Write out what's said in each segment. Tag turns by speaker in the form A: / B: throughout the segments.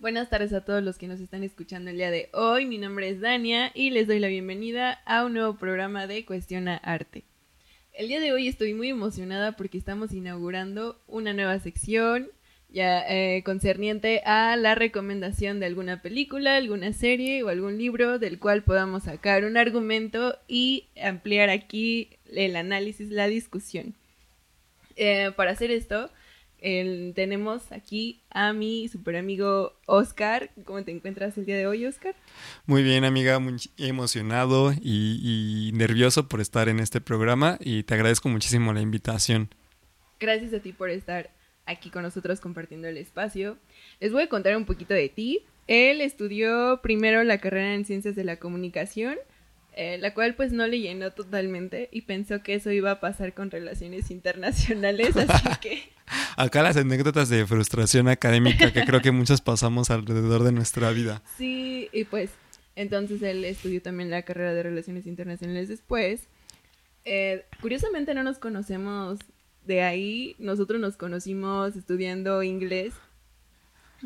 A: Buenas tardes a todos los que nos están escuchando el día de hoy. Mi nombre es Dania y les doy la bienvenida a un nuevo programa de Cuestiona Arte. El día de hoy estoy muy emocionada porque estamos inaugurando una nueva sección ya eh, concerniente a la recomendación de alguna película, alguna serie o algún libro del cual podamos sacar un argumento y ampliar aquí el análisis, la discusión. Eh, para hacer esto, tenemos aquí a mi super amigo Oscar. ¿Cómo te encuentras el día de hoy, Oscar?
B: Muy bien, amiga, muy emocionado y, nervioso por estar en este programa y te agradezco muchísimo la invitación.
A: Gracias a ti por estar aquí con nosotros compartiendo el espacio. Les voy a contar un poquito de ti. Él estudió primero la carrera en Ciencias de la Comunicación eh, la cual pues no le llenó totalmente y pensó que eso iba a pasar con relaciones internacionales, así que...
B: Acá las anécdotas de frustración académica que creo que muchas pasamos alrededor de nuestra vida.
A: Sí, y pues entonces él estudió también la carrera de relaciones internacionales después. Eh, curiosamente no nos conocemos de ahí, nosotros nos conocimos estudiando inglés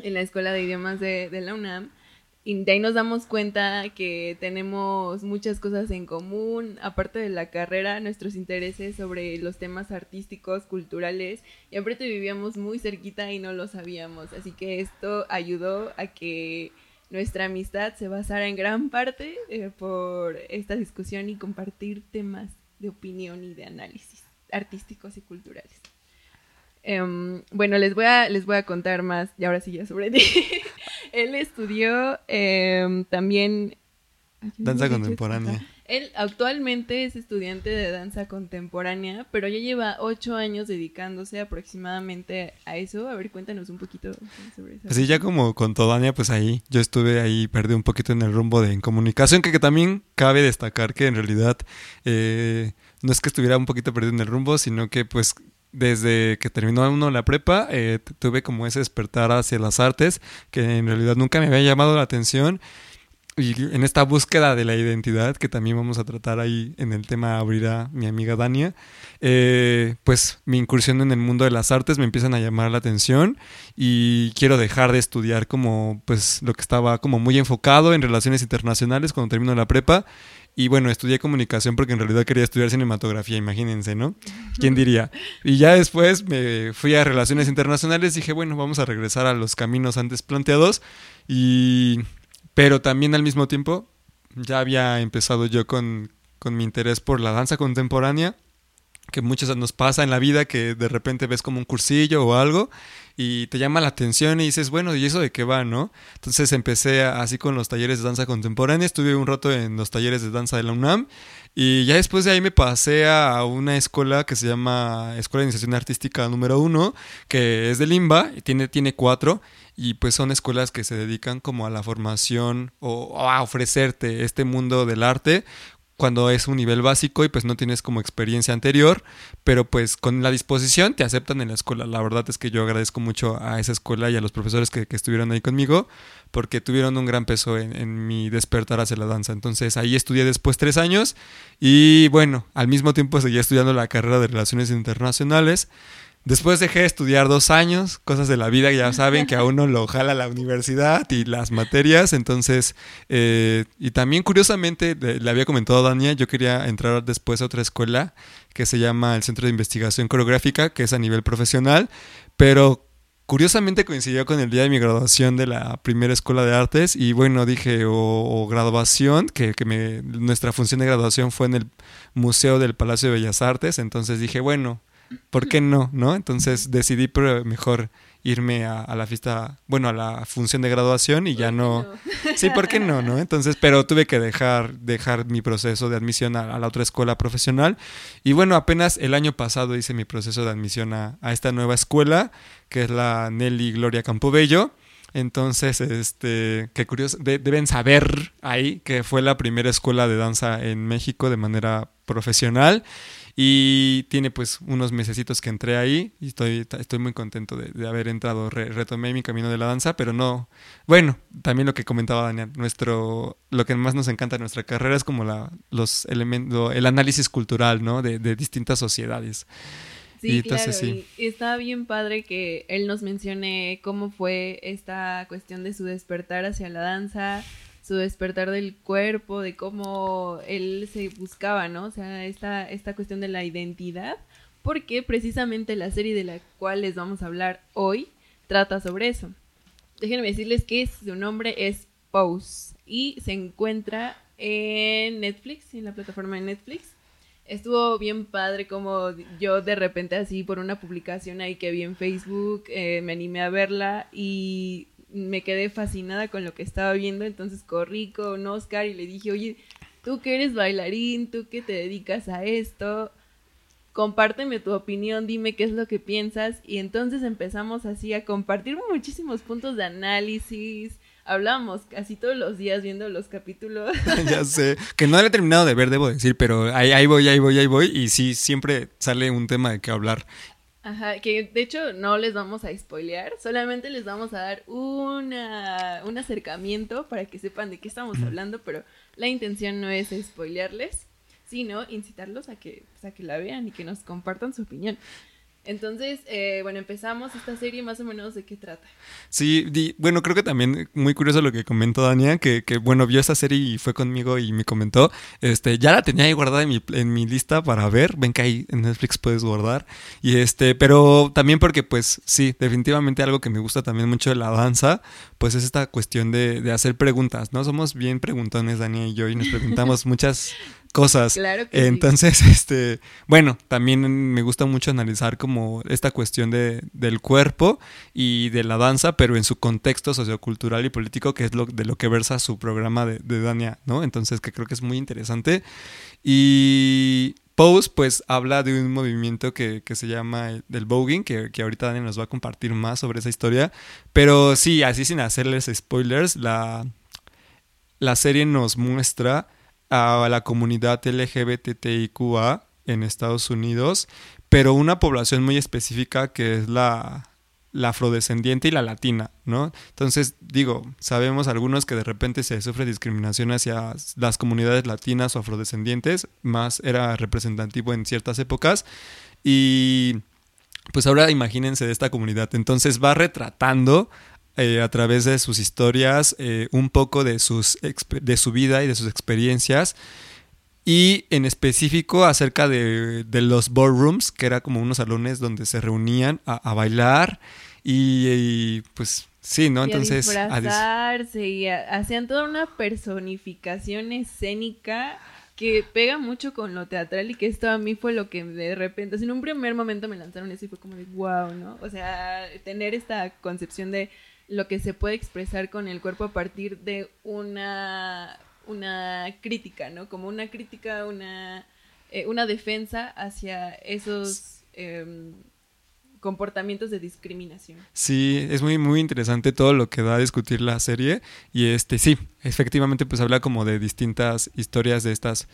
A: en la escuela de idiomas de, de la UNAM y de ahí nos damos cuenta que tenemos muchas cosas en común, aparte de la carrera, nuestros intereses sobre los temas artísticos, culturales, y aparte vivíamos muy cerquita y no lo sabíamos, así que esto ayudó a que nuestra amistad se basara en gran parte eh, por esta discusión y compartir temas de opinión y de análisis artísticos y culturales. Em, bueno, les voy, a, les voy a contar más, y ahora sí ya sobre ti. Él estudió em, también...
B: Danza contemporánea.
A: Él actualmente es estudiante de danza contemporánea, pero ya lleva ocho años dedicándose aproximadamente a eso. A ver, cuéntanos un poquito sobre eso.
B: Así ya como con Todania, pues ahí yo estuve ahí, perdí un poquito en el rumbo de comunicación, que, también cabe destacar que en realidad eh, no es que estuviera un poquito perdido en el rumbo, sino que pues desde que terminó uno la prepa, eh, tuve como ese despertar hacia las artes, que en realidad nunca me había llamado la atención. Y en esta búsqueda de la identidad, que también vamos a tratar ahí en el tema abrirá mi amiga Dania, eh, pues mi incursión en el mundo de las artes me empiezan a llamar la atención y quiero dejar de estudiar como pues lo que estaba como muy enfocado en relaciones internacionales cuando termino la prepa y bueno, estudié comunicación porque en realidad quería estudiar cinematografía, imagínense, ¿no? ¿Quién diría? Y ya después me fui a relaciones internacionales, dije, bueno, vamos a regresar a los caminos antes planteados. Y... Pero también al mismo tiempo ya había empezado yo con, con mi interés por la danza contemporánea que muchas nos pasa en la vida que de repente ves como un cursillo o algo y te llama la atención y dices, bueno, ¿y eso de qué va, no? Entonces empecé así con los talleres de danza contemporánea, estuve un rato en los talleres de danza de la UNAM y ya después de ahí me pasé a una escuela que se llama Escuela de Iniciación Artística número uno, que es de Limba y tiene, tiene cuatro y pues son escuelas que se dedican como a la formación o a ofrecerte este mundo del arte cuando es un nivel básico y pues no tienes como experiencia anterior, pero pues con la disposición te aceptan en la escuela. La verdad es que yo agradezco mucho a esa escuela y a los profesores que, estuvieron ahí conmigo porque tuvieron un gran peso en, en, mi despertar hacia la danza. Entonces ahí estudié después tres años y bueno, al mismo tiempo seguía estudiando la carrera de Relaciones Internacionales. Después dejé de estudiar dos años, cosas de la vida ya saben que a uno lo jala la universidad y las materias, entonces, eh, y también curiosamente, le había comentado a yo quería entrar después a otra escuela que se llama el Centro de Investigación Coreográfica, que es a nivel profesional, pero curiosamente coincidió con el día de mi graduación de la primera escuela de artes y bueno, dije, o, graduación, que, que me, nuestra función de graduación fue en el Museo del Palacio de Bellas Artes, entonces dije, bueno, ¿por qué no? ¿No? Entonces decidí mejor irme a, la fiesta, bueno, a la función de graduación y ya no... Sí, ¿por qué no? ¿no? Entonces, pero tuve que dejar, dejar mi proceso de admisión a, la otra escuela profesional. Y bueno, apenas el año pasado hice mi proceso de admisión a, esta nueva escuela, que es la Nelly Gloria Campobello. Entonces, este, qué curioso, deben saber ahí que fue la primera escuela de danza en México de manera profesional y tiene pues unos mesecitos que entré ahí y estoy, estoy muy contento de, haber entrado. retomé mi camino de la danza, pero no. Bueno, también lo que comentaba Daniel, nuestro, lo que más nos encanta de nuestra carrera es como la, los elementos, el análisis cultural, ¿no? De, de distintas sociedades.
A: Sí, claro, y está bien padre que él nos mencione cómo fue esta cuestión de su despertar hacia la danza, su despertar del cuerpo, de cómo él se buscaba, ¿no? O sea, esta, esta cuestión de la identidad, porque precisamente la serie de la cual les vamos a hablar hoy trata sobre eso. Déjenme decirles que su nombre es Pose y se encuentra en Netflix, en la plataforma de Netflix. Estuvo bien padre como yo de repente así por una publicación ahí que vi en Facebook, eh, me animé a verla y me quedé fascinada con lo que estaba viendo, entonces corrí con Oscar y le dije, oye, tú que eres bailarín, tú que te dedicas a esto, compárteme tu opinión, dime qué es lo que piensas y entonces empezamos así a compartir muchísimos puntos de análisis. Hablamos casi todos los días viendo los capítulos.
B: ya sé, que no lo he terminado de ver, debo decir, pero ahí, ahí voy, ahí voy, ahí voy y sí, siempre sale un tema de qué hablar.
A: Ajá, que de hecho no les vamos a spoilear, solamente les vamos a dar una, un acercamiento para que sepan de qué estamos hablando, pero la intención no es spoilearles sino incitarlos a que, pues, a que la vean y que nos compartan su opinión. Entonces, eh, bueno, empezamos esta serie más o menos de qué trata.
B: Sí, bueno, creo que también muy curioso lo que comentó Dania, que, que, bueno, vio esta serie y fue conmigo y me comentó, este, ya la tenía ahí guardada en mi, en mi lista para ver, ven que ahí en Netflix puedes guardar, y este, pero también porque pues sí, definitivamente algo que me gusta también mucho de la danza, pues es esta cuestión de, de hacer preguntas, ¿no? Somos bien preguntones, Dania y yo, y nos preguntamos muchas cosas.
A: Claro que
B: Entonces, este, bueno, también me gusta mucho analizar como esta cuestión de, del cuerpo y de la danza, pero en su contexto sociocultural y político, que es lo, de lo que versa su programa de, de Dania, ¿no? Entonces, que creo que es muy interesante. Y Pose, pues, habla de un movimiento que, que se llama el, del voguing, que, que, ahorita Dania nos va a compartir más sobre esa historia. Pero sí, así sin hacerles spoilers, la, la serie nos muestra a la comunidad LGBTIQA en Estados Unidos, pero una población muy específica que es la, la afrodescendiente y la latina, ¿no? Entonces, digo, sabemos algunos que de repente se sufre discriminación hacia las comunidades latinas o afrodescendientes, más era representativo en ciertas épocas, y pues ahora imagínense de esta comunidad, entonces va retratando eh, a través de sus historias, eh, un poco de, sus, de su vida y de sus experiencias. Y en específico acerca de, los ballrooms, que era como unos salones donde se reunían a, bailar y, pues sí, ¿no?
A: Entonces... A disfrazarse y hacían toda una personificación escénica que pega mucho con lo teatral y que esto a mí fue lo que de repente, en un primer momento me lanzaron eso y fue como de wow, ¿no? O sea, tener esta concepción de lo que se puede expresar con el cuerpo a partir de una, una crítica, ¿no? Como una crítica, una, eh, una defensa hacia esos em, comportamientos de discriminación.
B: Sí, es muy, muy interesante todo lo que da a discutir la serie. Y este, sí, efectivamente, pues habla como de distintas historias de estas,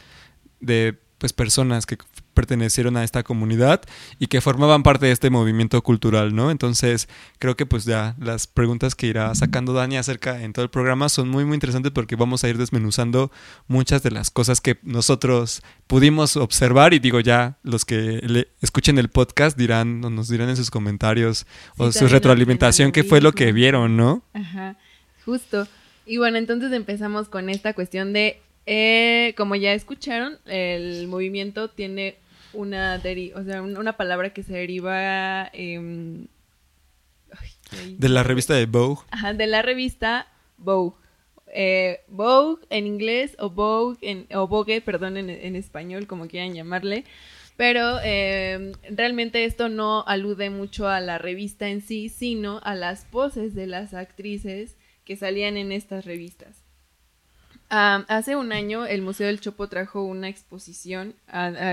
B: de pues personas que pertenecieron a esta comunidad y que formaban parte de este movimiento cultural, ¿no? Entonces, creo que pues ya las preguntas que irá sacando Dani acerca en todo el programa son muy muy interesantes porque vamos a ir desmenuzando muchas de las cosas que nosotros pudimos observar y digo ya los que le escuchen el podcast dirán o nos dirán en sus comentarios o su retroalimentación qué fue lo que vieron, ¿no?
A: Ajá, justo. Y bueno, entonces empezamos con esta cuestión de eh, como ya escucharon, el movimiento tiene una, o sea, una palabra que se deriva de
B: la revista de Vogue.
A: Ajá, de la revista Vogue. Eh, Vogue en inglés o Vogue en, o Vogue, perdón, en, español, como quieran llamarle. Pero em, realmente esto no alude mucho a la revista en sí, sino a las poses de las actrices que salían en estas revistas hace un año el Museo del Chopo trajo una exposición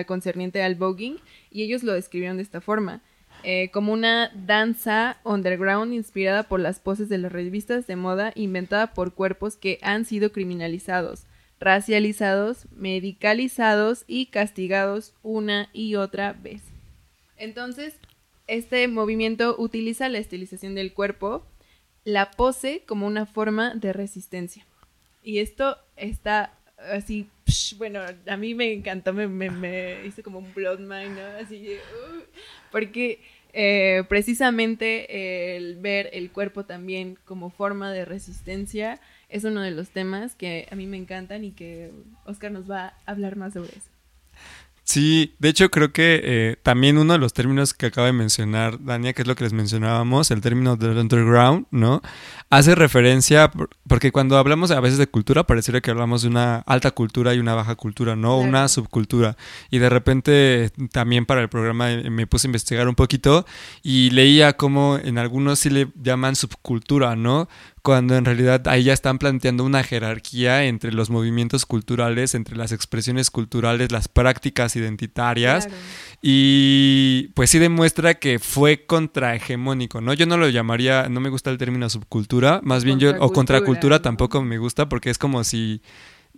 A: concerniente al voguing y ellos lo describieron de esta forma. Eh, como una danza underground inspirada por las poses de las revistas de moda inventada por cuerpos que han sido criminalizados, racializados, medicalizados y castigados una y otra vez. Entonces, este movimiento utiliza la estilización del cuerpo, la pose como una forma de resistencia. Y esto está así bueno, a mí me encantó, me, me, hizo como un blood mind, ¿no? Así, uh, porque eh, precisamente el ver el cuerpo también como forma de resistencia es uno de los temas que a mí me encantan y que Oscar nos va a hablar más sobre eso.
B: Sí, de hecho creo que eh, también uno de los términos que acaba de mencionar Dania, que es lo que les mencionábamos, el término del underground, ¿no? Hace referencia, porque cuando hablamos a veces de cultura, pareciera que hablamos de una alta cultura y una baja cultura, ¿no? Una subcultura. Y de repente también para el programa eh, me puse a investigar un poquito y leía cómo en algunos sí le llaman subcultura, ¿no? Cuando en realidad ahí ya están planteando una jerarquía entre los movimientos culturales, entre las expresiones culturales, las prácticas identitarias. Y pues sí demuestra que fue contrahegemónico, ¿no? Yo no lo llamaría, no me gusta el término subcultura, más bien yo, o contracultura tampoco me gusta porque es como si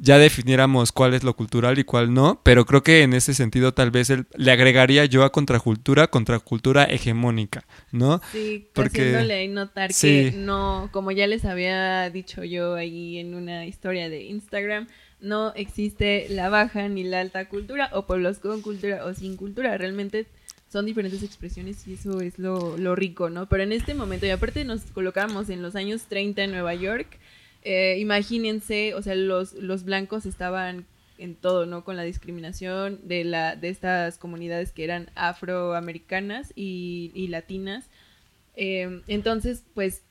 B: ya definiéramos cuál es lo cultural y cuál no, pero creo que en ese sentido tal vez le agregaría yo a contracultura, contracultura hegemónica, ¿no?
A: Sí, Porque, haciéndole notar que no, como ya les había dicho yo ahí en una historia de Instagram, no existe la baja ni la alta cultura o pueblos con cultura o sin cultura, realmente son diferentes expresiones y eso es lo, lo rico, ¿no? Pero en este momento, y aparte nos colocamos en los años 30 en Nueva York, eh, imagínense, o sea, los, los blancos estaban en todo, ¿no? Con la discriminación de, la, de estas comunidades que eran afroamericanas y, latinas. Eh, entonces, pues,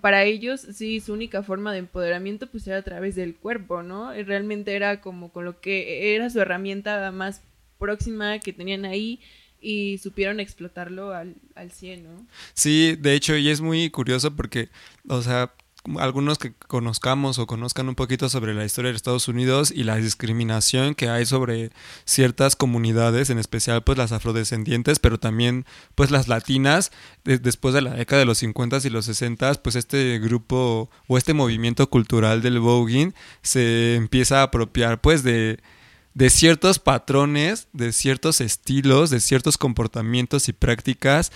A: para ellos, sí, su única forma de empoderamiento, pues, era a través del cuerpo, ¿no? realmente era como con lo que era su herramienta más próxima que tenían ahí y supieron explotarlo al, al 100, ¿no?
B: Sí, de hecho, y es muy curioso porque, o sea, algunos que conozcamos o conozcan un poquito sobre la historia de Estados Unidos y la discriminación que hay sobre ciertas comunidades, en especial pues las afrodescendientes, pero también pues las latinas, después de la década de los 50 y los 60, pues este grupo o este movimiento cultural del voguing se empieza a apropiar pues de de ciertos patrones, de ciertos estilos, de ciertos comportamientos y prácticas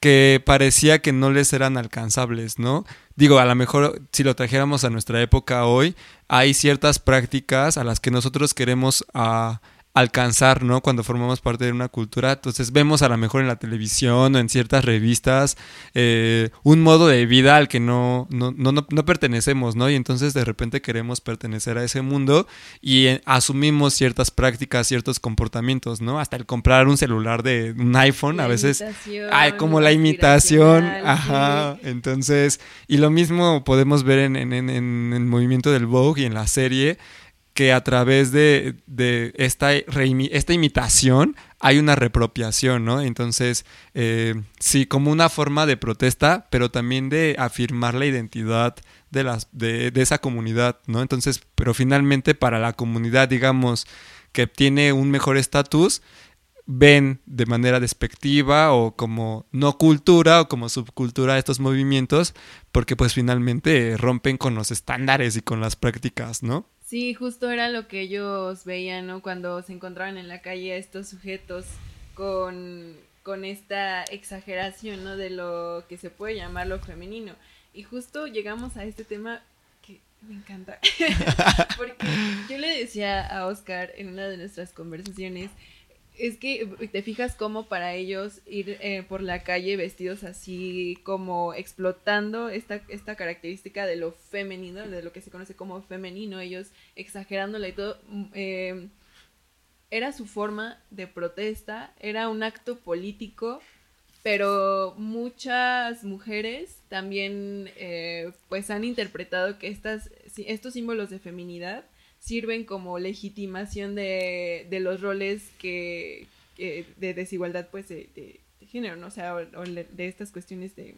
B: que parecía que no les eran alcanzables, ¿no? Digo, a lo mejor si lo trajéramos a nuestra época hoy, hay ciertas prácticas a las que nosotros queremos ah, alcanzar, ¿no? Cuando formamos parte de una cultura. Entonces vemos a lo mejor en la televisión o en ciertas revistas eh, un modo de vida al que no, no, no, no, pertenecemos, ¿no? Y entonces de repente queremos pertenecer a ese mundo y eh, asumimos ciertas prácticas, ciertos comportamientos, ¿no? Hasta el comprar un celular de un iPhone a veces... Hay como la imitación, ajá. Entonces, y lo mismo podemos ver en, en, en, en el movimiento del Vogue y en la serie que a través de, esta, esta imitación hay una repropiación, ¿no? Entonces, eh, sí, como una forma de protesta, pero también de afirmar la identidad de, las, de, de esa comunidad, ¿no? Entonces, pero finalmente para la comunidad, digamos, que tiene un mejor estatus, ven de manera despectiva o como no cultura o como subcultura estos movimientos, porque pues finalmente rompen con los estándares y con las prácticas, ¿no?
A: Sí, justo era lo que ellos veían, ¿no? Cuando se encontraban en la calle estos sujetos con, con esta exageración, ¿no? De lo que se puede llamar lo femenino. Y justo llegamos a este tema que me encanta. Porque yo le decía a Oscar en una de nuestras conversaciones es que te fijas cómo para ellos ir eh, por la calle vestidos así como explotando esta, esta característica de lo femenino, de lo que se conoce como femenino, ellos exagerándola y todo, mm, em, era su forma de protesta, era un acto político, pero muchas mujeres también eh, pues han interpretado que estas, estos símbolos de feminidad sirven como legitimación de, de los roles que, de desigualdad pues de, género, ¿no? O sea, de estas cuestiones de...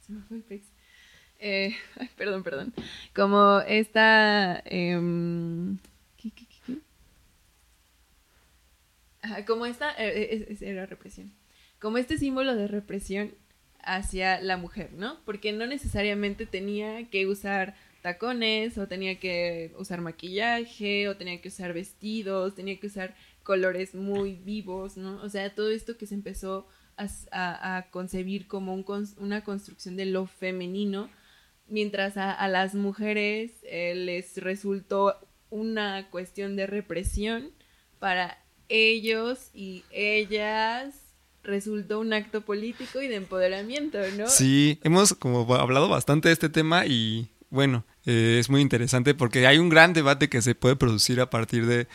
A: Se me fue el eh, perdón, perdón. Como esta... Eh, ¿qué, qué, qué? como esta... Eh, era represión. Como este símbolo de represión hacia la mujer, ¿no? Porque no necesariamente tenía que usar tacones, o tenía que usar maquillaje, o tenía que usar vestidos, tenía que usar colores muy vivos, ¿no? O sea, todo esto que se empezó a, concebir como una construcción de lo femenino, mientras a, las mujeres eh, les resultó una cuestión de represión para ellos y ellas resultó un acto político y de empoderamiento, ¿no?
B: Sí, hemos como hablado bastante de este tema y bueno, eh, es muy interesante porque hay un gran debate que se puede producir a partir de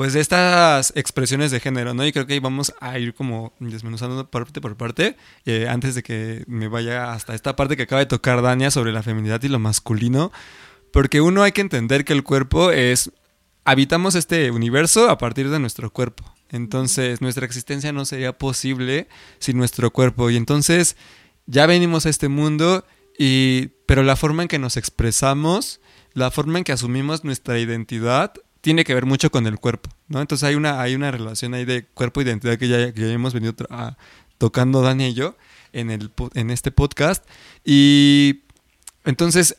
B: pues de estas expresiones de género, ¿no? Y creo que ahí vamos a ir como desmenuzando parte por parte, eh, antes de que me vaya hasta esta parte que acaba de tocar Dania sobre la feminidad y lo masculino, porque uno hay que entender que el cuerpo es, habitamos este universo a partir de nuestro cuerpo, entonces nuestra existencia no sería posible sin nuestro cuerpo, y entonces ya venimos a este mundo, y, pero la forma en que nos expresamos, la forma en que asumimos nuestra identidad, tiene que ver mucho con el cuerpo, ¿no? Entonces hay una, hay una relación ahí de cuerpo-identidad que ya, que ya hemos venido tocando Dani y yo en, el, en este podcast. Y entonces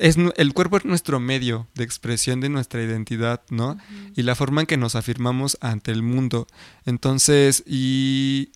B: es, el cuerpo es nuestro medio de expresión de nuestra identidad, ¿no? Y la forma en que nos afirmamos ante el mundo. Entonces, y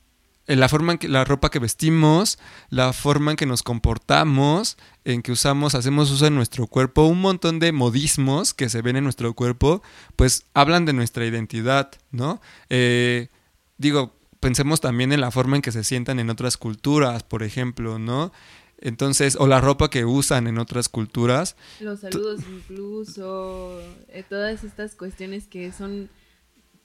B: la forma en que la ropa que vestimos, la forma en que nos comportamos, en que usamos, hacemos uso de nuestro cuerpo, un montón de modismos que se ven en nuestro cuerpo, pues hablan de nuestra identidad, ¿no? Eh, digo, pensemos también en la forma en que se sientan en otras culturas, por ejemplo, ¿no? Entonces, o la ropa que usan en otras culturas.
A: Los saludos incluso, eh, todas estas cuestiones que son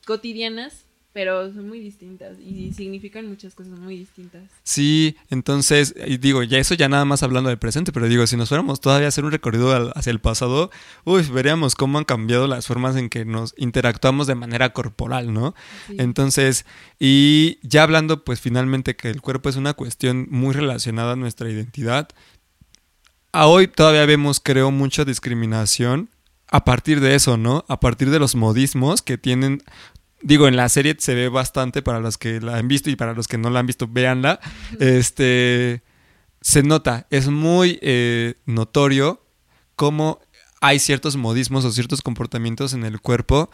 A: cotidianas pero son muy distintas y significan muchas cosas muy distintas.
B: Sí, entonces, y digo, ya eso ya nada más hablando del presente, pero digo, si nos fuéramos todavía a hacer un recorrido hacia el pasado, uy, veríamos cómo han cambiado las formas en que nos interactuamos de manera corporal, ¿no? Entonces, y ya hablando pues finalmente que el cuerpo es una cuestión muy relacionada a nuestra identidad, a hoy todavía vemos, creo, mucha discriminación a partir de eso, ¿no? A partir de los modismos que tienen digo, en la serie se ve bastante para los que la han visto y para los que no la han visto, véanla. Este, se nota, es muy eh, notorio cómo hay ciertos modismos o ciertos comportamientos en el cuerpo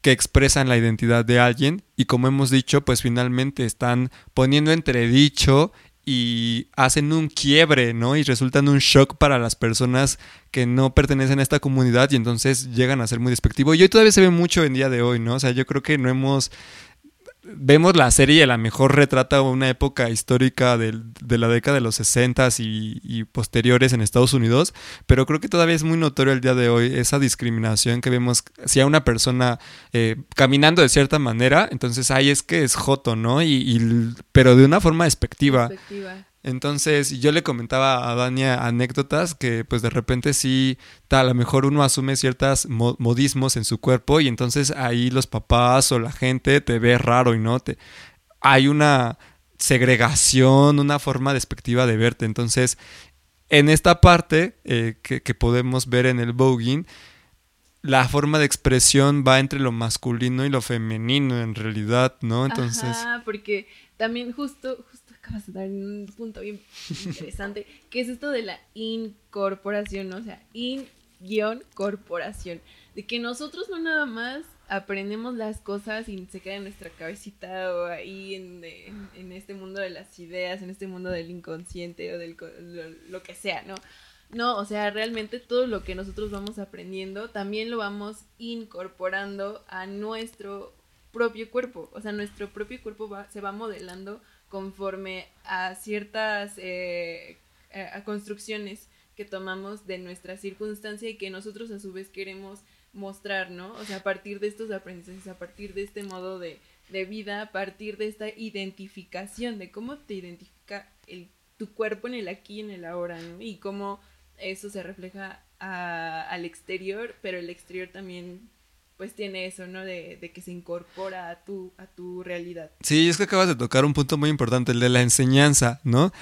B: que expresan la identidad de alguien y como hemos dicho, pues finalmente están poniendo entredicho y hacen un quiebre, ¿no? Y resultan un shock para las personas que no pertenecen a esta comunidad y entonces llegan a ser muy despectivo. Y hoy todavía se ve mucho en día de hoy, ¿no? O sea, yo creo que no hemos vemos la serie y a lo mejor retrata una época histórica de, la década de los 60 y, y, posteriores en Estados Unidos, pero creo que todavía es muy notorio el día de hoy esa discriminación que vemos si a una persona eh, caminando de cierta manera, entonces ahí es que es joto, ¿no? Y, pero de una forma despectiva. despectiva. Entonces yo le comentaba a Dania anécdotas que pues de repente sí, a lo mejor uno asume ciertos modismos en su cuerpo y entonces ahí los papás o la gente te ve raro y no te... Hay una segregación, una forma despectiva de verte. Entonces, en esta parte eh, que, podemos ver en el voguing, la forma de expresión va entre lo masculino y lo femenino en realidad, ¿no? Entonces...
A: porque también justo, acabas de dar un punto bien interesante, que es esto de la incorporación, o sea, in-corporación, de que nosotros no nada más aprendemos las cosas y se queda en nuestra cabecita o ahí en, este mundo de las ideas, en este mundo del inconsciente o del lo, que sea, ¿no? No, o sea, realmente todo lo que nosotros vamos aprendiendo también lo vamos incorporando a nuestro propio cuerpo. O sea, nuestro propio cuerpo va, se va modelando conforme a ciertas eh, a construcciones que tomamos de nuestra circunstancia y que nosotros a su vez queremos mostrar, ¿no? O sea, a partir de estos aprendizajes, a partir de este modo de, vida, a partir de esta identificación, de cómo te identifica el, tu cuerpo en el aquí y en el ahora, ¿no? Y cómo eso se refleja al exterior, pero el exterior también pues tiene eso, ¿no? De, que se incorpora a tu, a tu realidad.
B: Sí, es que acabas de tocar un punto muy importante, el de la enseñanza, ¿no?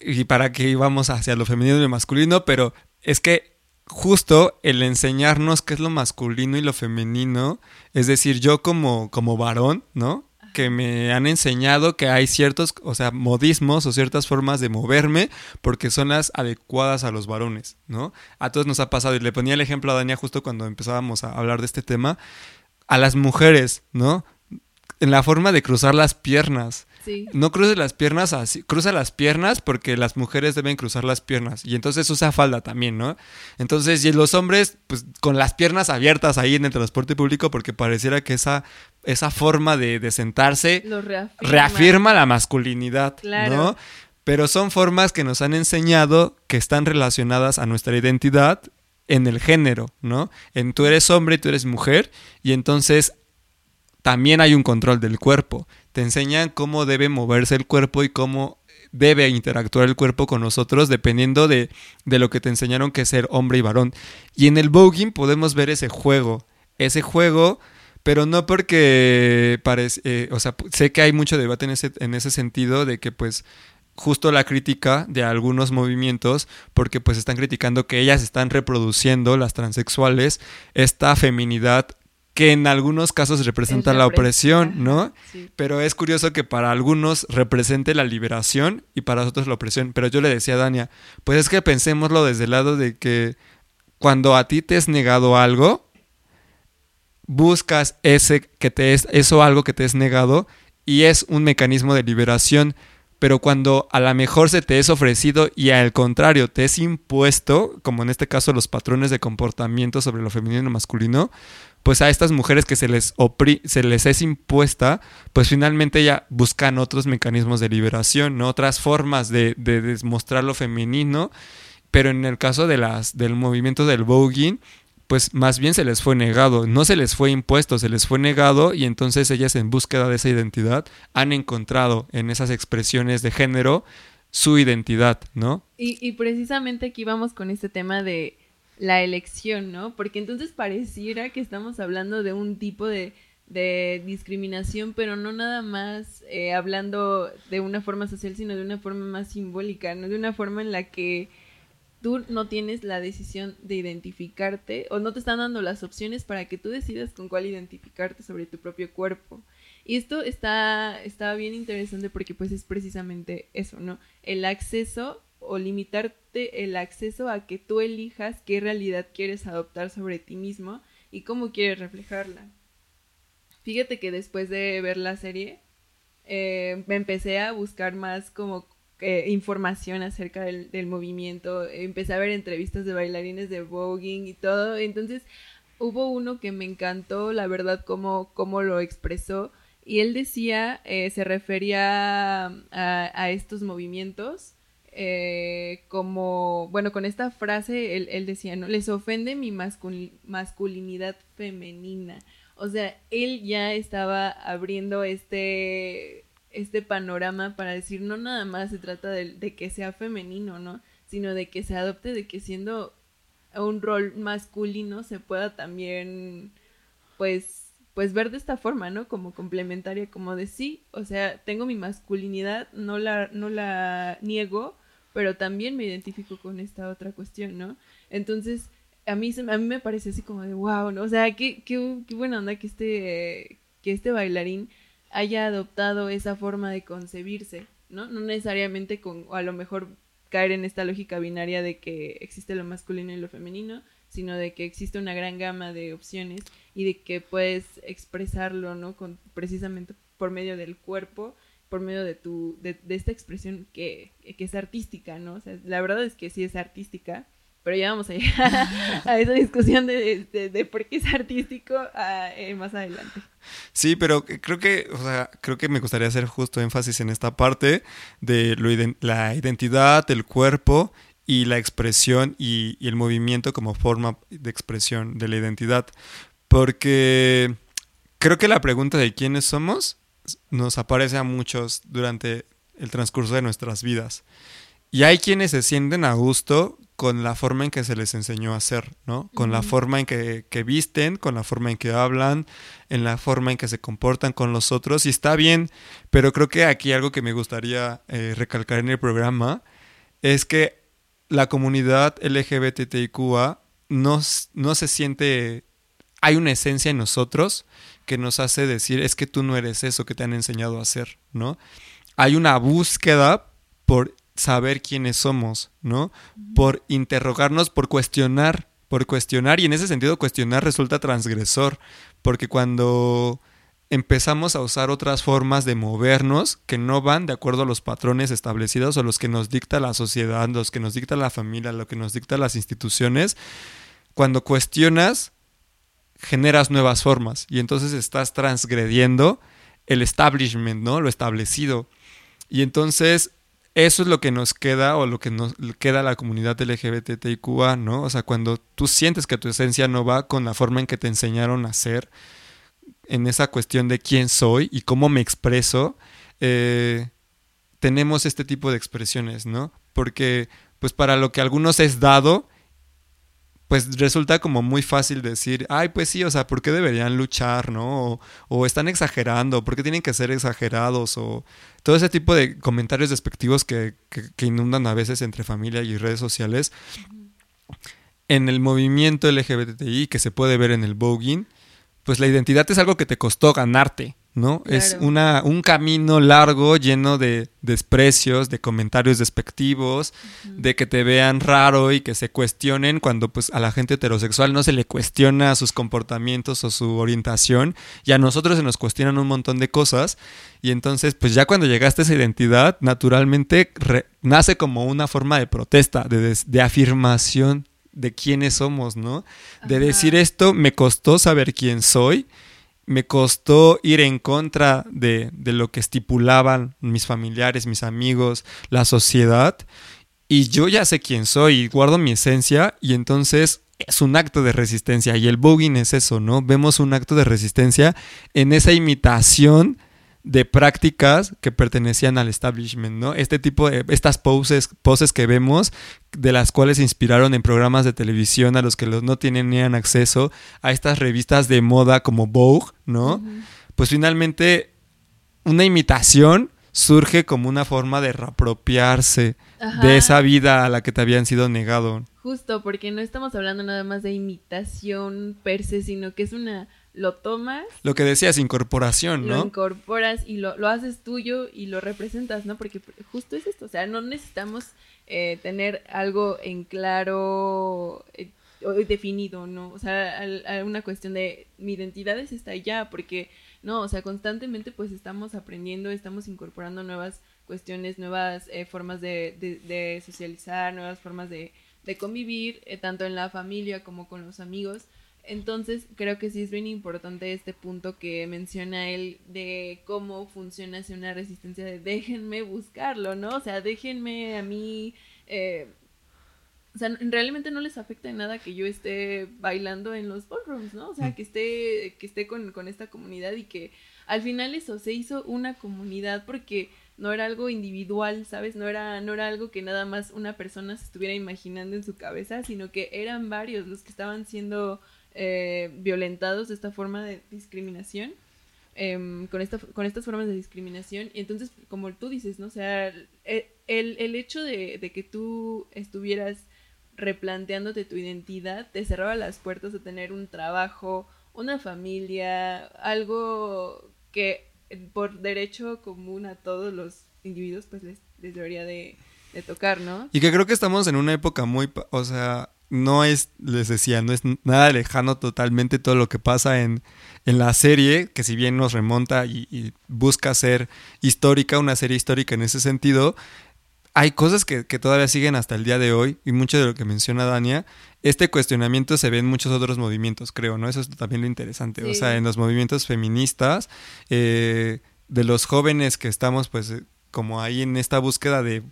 B: Y para que íbamos hacia lo femenino y lo masculino, pero es que justo el enseñarnos qué es lo masculino y lo femenino, es decir, yo como, como varón, ¿no? Que me han enseñado que hay ciertos, o sea, modismos o ciertas formas de moverme porque son las adecuadas a los varones, ¿no? A todos nos ha pasado, y le ponía el ejemplo a Dania justo cuando empezábamos a hablar de este tema, a las mujeres, ¿no? En la forma de cruzar las piernas.
A: Sí.
B: No cruces las piernas así, cruza las piernas porque las mujeres deben cruzar las piernas y entonces usa falda también, ¿no? Entonces, y los hombres, pues con las piernas abiertas ahí en el transporte público porque pareciera que esa, esa forma de, de sentarse
A: reafirma
B: la masculinidad,
A: Claro.
B: ¿no? Pero son formas que nos han enseñado que están relacionadas a nuestra identidad en el género, ¿no? En tú eres hombre y tú eres mujer y entonces también hay un control del cuerpo. Te enseñan cómo debe moverse el cuerpo y cómo debe interactuar el cuerpo con nosotros dependiendo de, de lo que te enseñaron que es ser hombre y varón. Y en el voguing podemos ver ese juego, ese juego, pero no porque parece, eh, o sea, sé que hay mucho debate en ese, en ese sentido de que pues justo la crítica de algunos movimientos porque pues están criticando que ellas están reproduciendo las transexuales esta feminidad que en algunos casos representa
A: Es
B: la opresión, ¿no?
A: sí.
B: Pero es curioso que para algunos represente la liberación y para otros la opresión. Pero yo le decía a Dania, pues es que pensémoslo desde el lado de que cuando a ti te es negado algo, buscas ese que te es eso algo que te es negado y es un mecanismo de liberación. Pero cuando a lo mejor se te es ofrecido y al contrario te es impuesto, como en este caso los patrones de comportamiento sobre lo femenino y lo masculino, pues a estas mujeres que se les, se les es impuesta, pues finalmente ya buscan otros mecanismos de liberación, otras formas de, de demostrar lo femenino, pero en el caso de las, del movimiento del voguing, pues más bien se les fue negado, no se les fue impuesto, se les fue negado y entonces ellas en búsqueda de esa identidad han encontrado en esas expresiones de género su identidad, ¿no?
A: Y, y precisamente aquí vamos con este tema de la elección, ¿no? Porque entonces pareciera que estamos hablando de un tipo de, de discriminación, pero no nada más eh, hablando de una forma social, sino de una forma más simbólica, ¿no? De una forma en la que tú no tienes la decisión de identificarte o no te están dando las opciones para que tú decidas con cuál identificarte sobre tu propio cuerpo. Y esto está, está bien interesante porque pues es precisamente eso, ¿no? El acceso o limitarte el acceso a que tú elijas qué realidad quieres adoptar sobre ti mismo y cómo quieres reflejarla. Fíjate que después de ver la serie, eh, me empecé a buscar más como eh, información acerca del, movimiento, empecé a ver entrevistas de bailarines de voguing y todo, entonces hubo uno que me encantó, la verdad, cómo, cómo lo expresó, y él decía, eh, se refería a, a estos movimientos eh, como, bueno, con esta frase él, él decía, ¿no? Les ofende mi mascul- masculinidad femenina. O sea, él ya estaba abriendo este, este panorama para decir, no nada más se trata de, de que sea femenino, ¿no? Sino de que se adopte, de que siendo un rol masculino se pueda también, pues, pues ver de esta forma, ¿no? Como complementaria, como de sí, o sea, tengo mi masculinidad, no la, no la niego, pero también me identifico con esta otra cuestión, ¿no? Entonces, a mí, a mí me parece así como de wow, ¿no? O sea, qué, qué, qué buena onda que este, que este bailarín haya adoptado esa forma de concebirse, ¿no? No necesariamente con, o a lo mejor caer en esta lógica binaria de que existe lo masculino y lo femenino, sino de que existe una gran gama de opciones y de que puedes expresarlo, ¿no? Con, precisamente por medio del cuerpo, por medio de tu, de, esta expresión que, que, es artística, ¿no? O sea, la verdad es que sí es artística, pero ya vamos a llegar a, esa discusión de, de, por qué es artístico a, eh, más adelante.
B: Sí, pero creo que, o sea, creo que me gustaría hacer justo énfasis en esta parte de lo, la identidad, el cuerpo y la expresión y, el movimiento como forma de expresión de la identidad. Porque creo que la pregunta de quiénes somos nos aparece a muchos durante el transcurso de nuestras vidas. Y hay quienes se sienten a gusto con la forma en que se les enseñó a hacer, ¿no? Con uh -huh. la forma en que, que, visten, con la forma en que hablan, en la forma en que se comportan con los otros. Y está bien, pero creo que aquí algo que me gustaría eh, recalcar en el programa es que la comunidad LGBTIQA no, no se siente... Hay una esencia en nosotros que nos hace decir, es que tú no eres eso que te han enseñado a hacer, ¿no? Hay una búsqueda por saber quiénes somos, ¿no? Por interrogarnos, por cuestionar, por cuestionar, y en ese sentido cuestionar resulta transgresor, porque cuando empezamos a usar otras formas de movernos que no van de acuerdo a los patrones establecidos o los que nos dicta la sociedad, los que nos dicta la familia, lo que nos dicta las instituciones. Cuando cuestionas, generas nuevas formas y entonces estás transgrediendo el establishment, ¿no? Lo establecido. Y entonces eso es lo que nos queda o lo que nos queda la comunidad LGBTIQA, ¿no? O sea, cuando tú sientes que tu esencia no va con la forma en que te enseñaron a ser, en esa cuestión de quién soy y cómo me expreso, eh, tenemos este tipo de expresiones, ¿no? Porque, pues para lo que a algunos es dado, pues resulta como muy fácil decir, ay, pues sí, o sea, ¿por qué deberían luchar, no? O, están exagerando, ¿por qué tienen que ser exagerados? O todo ese tipo de comentarios despectivos que, que, inundan a veces entre familia y redes sociales. En el movimiento LGBTI, que se puede ver en el voguing, pues la identidad es algo que te costó ganarte, ¿no? Es una, un camino largo lleno de desprecios, de comentarios despectivos, de que te vean raro y que se cuestionen cuando pues a la gente heterosexual no se le cuestiona sus comportamientos o su orientación y a nosotros se nos cuestionan un montón de cosas y entonces pues ya cuando llegaste a esa identidad naturalmente nace como una forma de protesta, de, de afirmación de quiénes somos, ¿no? De decir esto me costó saber quién soy me costó ir en contra de, lo que estipulaban mis familiares, mis amigos, la sociedad. Y yo ya sé quién soy y guardo mi esencia y entonces es un acto de resistencia. Y el voguing es eso, ¿no? Vemos un acto de resistencia en esa imitación de prácticas que pertenecían al establishment, ¿no? Este tipo de, estas poses, poses que vemos, de las cuales se inspiraron en programas de televisión a los que los no tenían acceso, a estas revistas de moda como Vogue, ¿no? Pues finalmente una imitación surge como una forma de reapropiarse de esa vida a la que te habían sido negado.
A: Justo, porque no estamos hablando nada más de imitación per se, sino que es una lo tomas.
B: Lo que decías, incorporación, ¿no?
A: Lo incorporas y lo, lo haces tuyo y lo representas, ¿no? Porque justo es esto, o sea, no necesitamos eh, tener algo en claro eh, definido, ¿no? O sea, una cuestión de mi identidad es esta ya, porque, no, o sea, constantemente pues estamos aprendiendo, estamos incorporando nuevas cuestiones, nuevas eh, formas de, de, socializar, nuevas formas de, de convivir, tanto en la familia como con los amigos. Entonces, creo que sí es bien importante este punto que menciona él de cómo funciona hacia una resistencia de déjenme buscarlo, ¿no? O sea, déjenme a mí... Eh, o sea, realmente no les afecta en nada que yo esté bailando en los ballrooms, ¿no? O sea, mm. que esté, que esté con, con esta comunidad y que al final eso se hizo una comunidad porque no era algo individual, ¿sabes? No era, no era algo que nada más una persona se estuviera imaginando en su cabeza, sino que eran varios los que estaban siendo eh, violentados de esta forma de discriminación, em, con, esta, con estas formas de discriminación. Y entonces, como tú dices, ¿no? O sea, el, el hecho de, de, que tú estuvieras replanteándote tu identidad te cerraba las puertas a tener un trabajo, una familia, algo que por derecho común a todos los individuos pues les, les debería de, de tocar, ¿no?
B: Y que creo que estamos en una época muy, o sea, no es, les decía, no es nada lejano totalmente todo lo que pasa en, en la serie, que si bien nos remonta y, busca ser histórica, una serie histórica en ese sentido, hay cosas que, todavía siguen hasta el día de hoy, y mucho de lo que menciona Dania, este cuestionamiento se ve en muchos otros movimientos, creo, ¿no? Eso es también lo interesante. O sea, en los movimientos feministas, eh, de los jóvenes que estamos, pues, como ahí en esta búsqueda de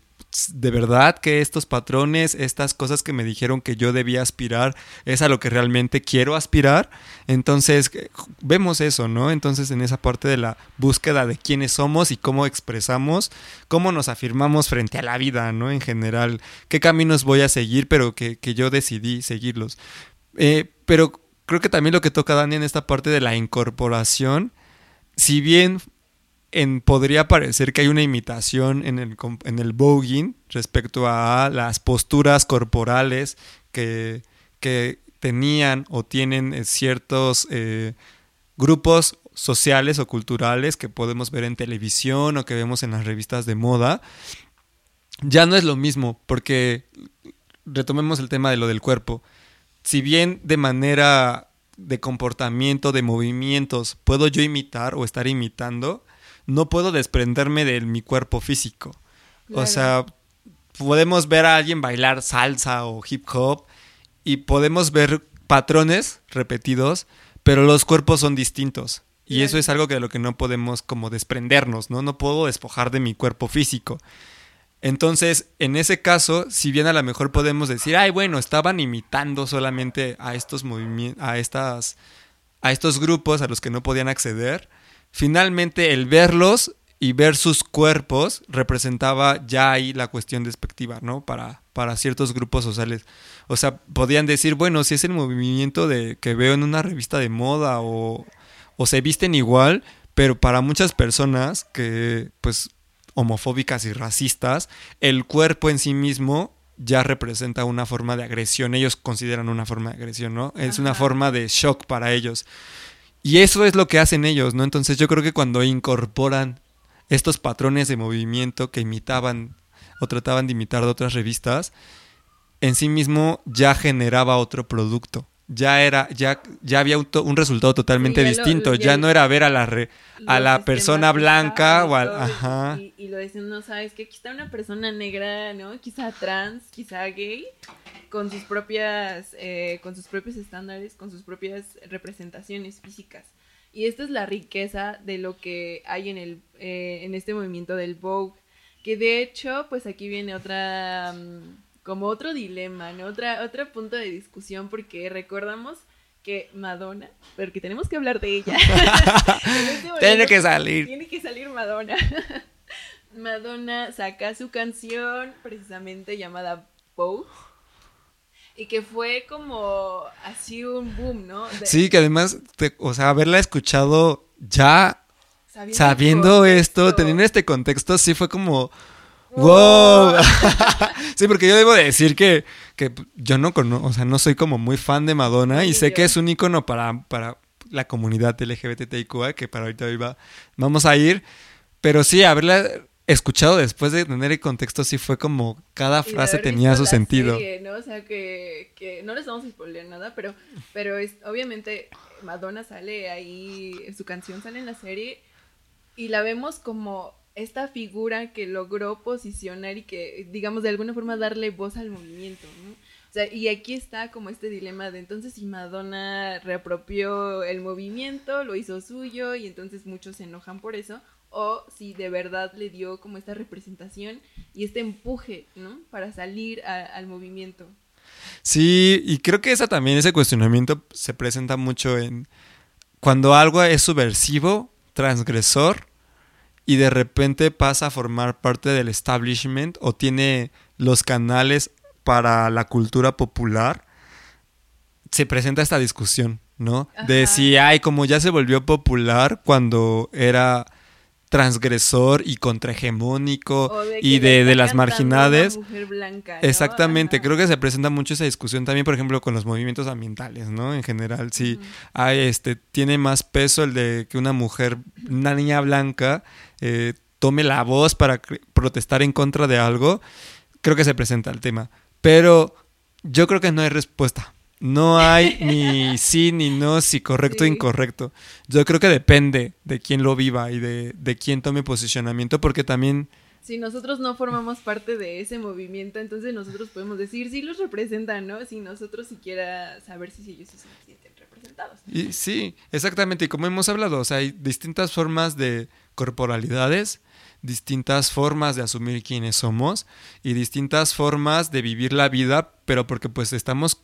B: de verdad que estos patrones, estas cosas que me dijeron que yo debía aspirar, es a lo que realmente quiero aspirar. Entonces, eh, vemos eso, ¿no? Entonces, en esa parte de la búsqueda de quiénes somos y cómo expresamos, cómo nos afirmamos frente a la vida, ¿no? En general, qué caminos voy a seguir, pero que, yo decidí seguirlos. Eh, pero creo que también lo que toca Dani en esta parte de la incorporación, si bien en, podría parecer que hay una imitación en el, en el voguing respecto a las posturas corporales que, que tenían o tienen eh, ciertos eh, grupos sociales o culturales que podemos ver en televisión o que vemos en las revistas de moda, ya no es lo mismo, porque retomemos el tema de lo del cuerpo. Si bien de manera de comportamiento, de movimientos, puedo yo imitar o estar imitando, no puedo desprenderme de mi cuerpo físico. O sea, podemos ver a alguien bailar salsa o hip hop y podemos ver patrones repetidos, pero los cuerpos son distintos. Y eso es algo que de lo que no podemos como desprendernos, ¿no? No puedo despojar de mi cuerpo físico. Entonces, en ese caso, si bien a lo mejor podemos decir, ay, bueno, estaban imitando solamente a estos movimientos, a estas, a estos grupos a los que no podían acceder, finalmente el verlos y ver sus cuerpos representaba ya ahí la cuestión despectiva, ¿no? Para, para ciertos grupos sociales. O sea, podían decir, bueno, si es el movimiento de que veo en una revista de moda o, o se visten igual, pero para muchas personas que, pues, homofóbicas y racistas, el cuerpo en sí mismo ya representa una forma de agresión. Ellos consideran una forma de agresión, ¿no? Es una forma de shock para ellos. Y eso es lo que hacen ellos, ¿no? Entonces yo creo que cuando incorporan estos patrones de movimiento que imitaban o trataban de imitar de otras revistas, en sí mismo ya generaba otro producto. Ya era, ya, ya había un, resultado totalmente distinto. ya, no era ver a la a la persona blanca o al,
A: ajá. Y, lo dicen, no sabes que aquí está una persona negra, ¿no? Quizá trans, quizá gay, con sus propias, eh, con sus propios estándares, con sus propias representaciones físicas. Y esta es la riqueza de lo que hay en, el, eh, en este movimiento del Vogue. Que de hecho, pues aquí viene otra, mm, como otro dilema, ¿no? Otra, otro punto de discusión, porque recordamos que Madonna, porque tenemos que hablar de ella.
B: Este tiene que salir.
A: Tiene que salir Madonna. Madonna saca su canción precisamente llamada Vogue y que fue como así un boom, ¿no?
B: Sí, que además, o sea, haberla escuchado ya sabiendo, esto, teniendo este contexto, sí fue como... ¡Wow! sí, porque yo debo decir que, que yo no conozco, o sea, no soy como muy fan de Madonna y sé que es un icono para, para la comunidad LGBTIQA, que para ahorita iba, vamos a ir, pero sí, haberla escuchado después de tener el contexto, sí fue como cada frase tenía su sentido.
A: ¿no? O sea, que, que, no les vamos a spoiler nada, pero, pero es, obviamente Madonna sale ahí, su canción sale en la serie y la vemos como esta figura que logró posicionar y que, digamos, de alguna forma darle voz al movimiento, ¿no? O sea, y aquí está como este dilema de entonces si Madonna reapropió el movimiento, lo hizo suyo y entonces muchos se enojan por eso, o si de verdad le dio como esta representación y este empuje, ¿no? Para salir al movimiento.
B: Sí, y creo que esa también, ese cuestionamiento se presenta mucho en cuando algo es subversivo, transgresor, y de repente pasa a formar parte del establishment o tiene los canales para la cultura popular, se presenta esta discusión, ¿no? De si, ay, como ya se volvió popular cuando era transgresor y contrahegemónico y de, las marginades. Exactamente, creo que se presenta mucho esa discusión también, por ejemplo, con los movimientos ambientales, ¿no? En general, sí, hay, este, tiene más peso el de que una mujer, una niña blanca, eh, tome la voz para protestar en contra de algo, creo que se presenta el tema. Pero yo creo que no hay respuesta. No hay ni sí ni no, si correcto o incorrecto. Yo creo que depende de quién lo viva y de, de quién tome posicionamiento, porque también...
A: Si nosotros no formamos parte de ese movimiento, entonces nosotros podemos decir, sí los representan, ¿no? Si nosotros siquiera saber si ellos se sienten representados.
B: Y, sí, exactamente. Y como hemos hablado, o sea, hay distintas formas de corporalidades, distintas formas de asumir quiénes somos y distintas formas de vivir la vida, pero porque pues estamos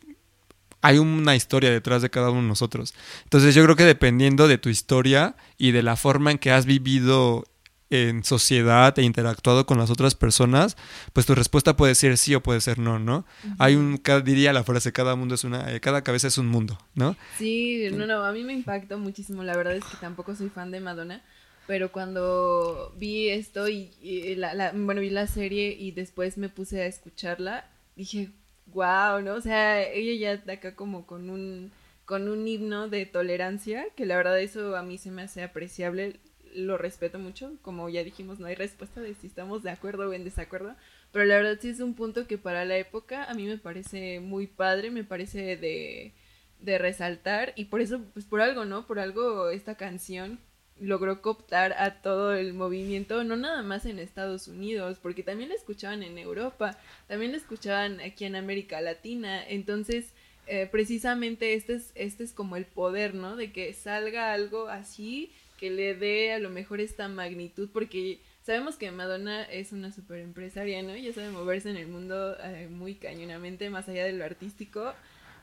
B: hay una historia detrás de cada uno de nosotros. Entonces yo creo que dependiendo de tu historia y de la forma en que has vivido en sociedad e interactuado con las otras personas, pues tu respuesta puede ser sí o puede ser no, ¿no? Hay un, diría la frase, cada mundo es una, eh, cada cabeza es un mundo, ¿no?
A: Sí, no, no, a mí me impactó muchísimo, la verdad es que tampoco soy fan de Madonna, pero cuando vi esto y, la, bueno, vi la serie y después me puse a escucharla, dije, wow, ¿no? O sea, ella ya está acá como con un, con un himno de tolerancia, que la verdad eso a mí se me hace apreciable, lo respeto mucho, como ya dijimos, no hay respuesta de si estamos de acuerdo o en desacuerdo, pero la verdad sí es un punto que para la época a mí me parece muy padre, me parece de de resaltar y por eso, pues por algo, ¿no? Por algo esta canción logró cooptar a todo el movimiento, no nada más en Estados Unidos, porque también la escuchaban en Europa, también la escuchaban aquí en América Latina, entonces eh, precisamente este es, este es como el poder, ¿no? De que salga algo así, que le dé a lo mejor esta magnitud, porque sabemos que Madonna es una super empresaria, ¿no? Ya sabe moverse en el mundo eh, muy cañonamente, más allá de lo artístico.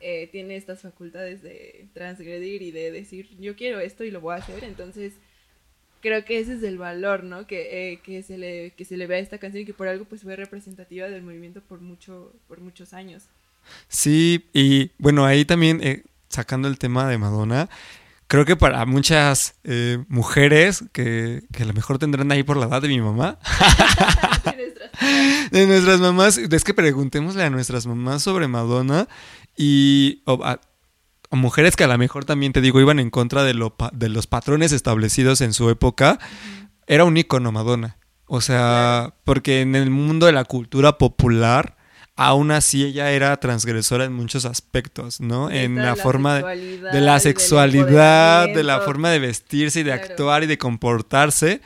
A: Eh, tiene estas facultades de transgredir y de decir yo quiero esto y lo voy a hacer entonces creo que ese es el valor, ¿no? Que, eh, que, se le, que se le ve a esta canción y que por algo pues fue representativa del movimiento por, mucho, por muchos años.
B: Sí, y bueno, ahí también, eh, sacando el tema de Madonna, creo que para muchas eh, mujeres que, que, a lo mejor tendrán ahí por la edad de mi mamá, de nuestras mamás, es que preguntémosle a nuestras mamás sobre Madonna y mujeres que a lo mejor también te digo iban en contra de, lo, de los patrones establecidos en su época, era un icono Madonna. O sea, porque en el mundo de la cultura popular, aún así ella era transgresora en muchos aspectos, ¿no? En la, forma de, la sexualidad, de la forma de vestirse y de actuar y de comportarse.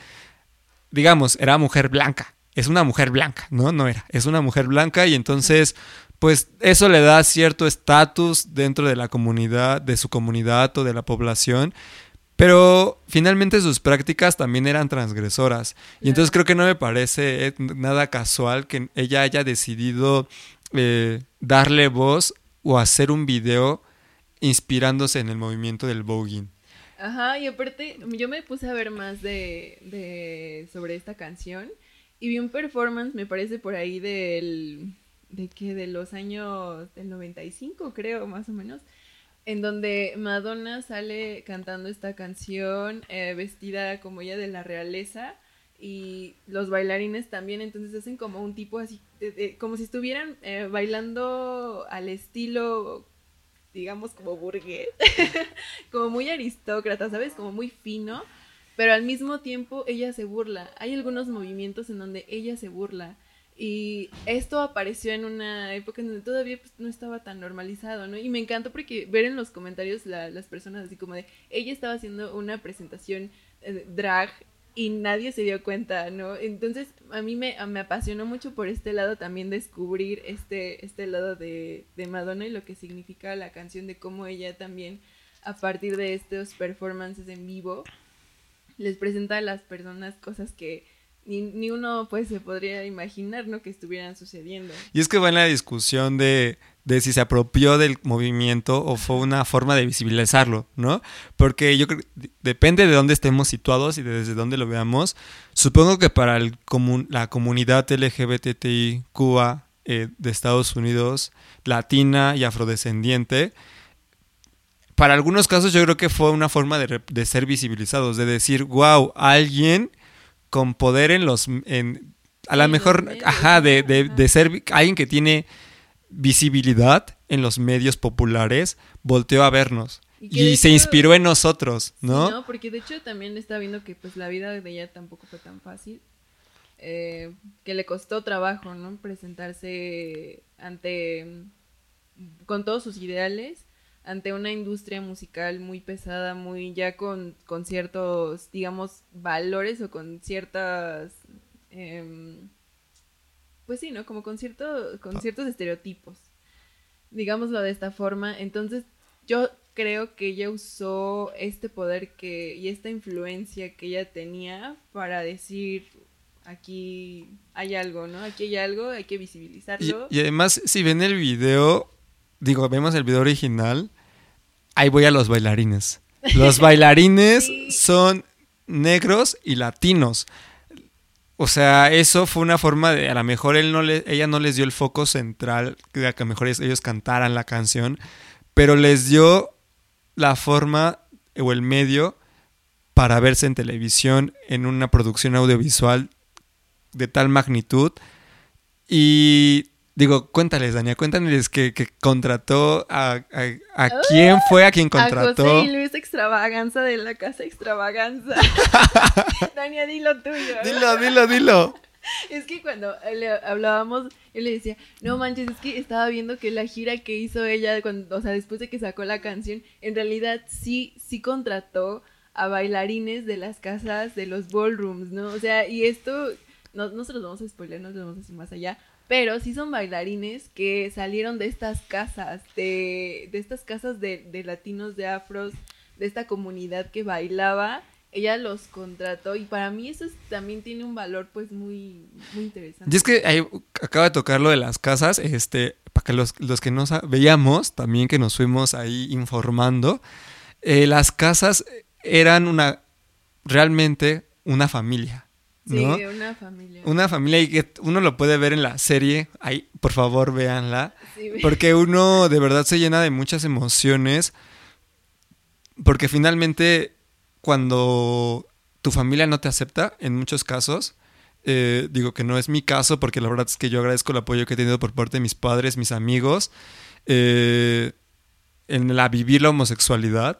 B: Digamos, era mujer blanca. Es una mujer blanca, ¿no? No era. Es una mujer blanca y entonces pues eso le da cierto estatus dentro de la comunidad, de su comunidad o de la población. Pero finalmente sus prácticas también eran transgresoras. Y entonces creo que no me parece eh, nada casual que ella haya decidido eh, darle voz o hacer un video inspirándose en el movimiento del voguing.
A: Ajá, y aparte yo me puse a ver más de, de sobre esta canción y vi un performance, me parece por ahí del de que de los años del 95 creo más o menos en donde Madonna sale cantando esta canción eh, vestida como ella de la realeza y los bailarines también entonces hacen como un tipo así como si estuvieran eh, bailando al estilo digamos como burgués como muy aristócrata sabes como muy fino pero al mismo tiempo ella se burla. Hay algunos movimientos en donde ella se burla y esto apareció en una época en donde todavía pues, no estaba tan normalizado, ¿no? Y me encantó porque ver en los comentarios las personas así como de, ella estaba haciendo una presentación eh, drag y nadie se dio cuenta, ¿no? Entonces a mí me, me, apasionó mucho por este lado también descubrir este, este lado de, de Madonna y lo que significa la canción, de cómo ella también a partir de estos performances en vivo les presenta a las personas cosas que ni, uno pues se podría imaginar, ¿no? Que estuvieran sucediendo.
B: Y es que va en la discusión de, de si se apropió del movimiento o fue una forma de visibilizarlo, ¿no? Porque yo creo depende de dónde estemos situados y desde dónde lo veamos. Supongo que para el la comunidad LGBTIQA eh, de Estados Unidos, latina y afrodescendiente, para algunos casos yo creo que fue una forma de, de ser visibilizados, de decir, wow, alguien con poder en los... En, a lo mejor, ajá, de, de, ser alguien que tiene visibilidad en los medios populares, volteó a vernos. Y, se inspiró en nosotros, ¿no?
A: no, porque de hecho también está viendo que pues la vida de ella tampoco fue tan fácil. Eh, que le costó trabajo, ¿no? Presentarse ante... con todos sus ideales ante una industria musical muy pesada, muy ya con, con ciertos, digamos, valores o con ciertas, em, pues sí, ¿no? Como con, cierto, con ah. ciertos estereotipos, digámoslo de esta forma. Entonces, yo creo que ella usó este poder que y esta influencia que ella tenía para decir aquí hay algo, ¿no? Aquí hay algo, hay que visibilizarlo.
B: Y, y además, si ven el video, digo, vemos el video original, ahí voy a los bailarines. Los bailarines son negros y latinos. O sea, eso fue una forma de, a lo mejor él no le, ella no les dio el foco central, que a lo mejor ellos cantaran la canción, pero les dio la forma o el medio para verse en televisión en una producción audiovisual de tal magnitud. Y Digo, cuéntales, Dania, cuéntales que, que contrató a, a, quién fue a quien contrató.
A: A José Luis Extravaganza de la Casa Extravaganza. Dania, dilo tuyo.
B: Dilo, dilo, dilo.
A: Es que cuando le hablábamos, yo le decía, no manches, es que estaba viendo que la gira que hizo ella, cuando, o sea, después de que sacó la canción, en realidad sí, sí contrató a bailarines de las casas de los ballrooms, ¿no? O sea, y esto, no, no se los vamos a spoiler, no se los vamos a decir más allá, pero sí son bailarines que salieron de estas casas, de, de estas casas de, de latinos, de afros, de esta comunidad que bailaba ella los contrató y para mí eso también tiene un valor pues muy, muy interesante.
B: Y es que acaba de tocar lo de las casas, este, para que los, los que no veíamos, también que nos fuimos ahí informando, eh, las casas eran una, realmente una familia. ¿No?
A: Sí, una familia.
B: Una familia y que uno lo puede ver en la serie, ahí por favor véanla, porque uno de verdad se llena de muchas emociones, porque finalmente cuando tu familia no te acepta, en muchos casos, eh, digo que no es mi caso porque la verdad es que yo agradezco el apoyo que he tenido por parte de mis padres, mis amigos, eh, en la vivir la homosexualidad.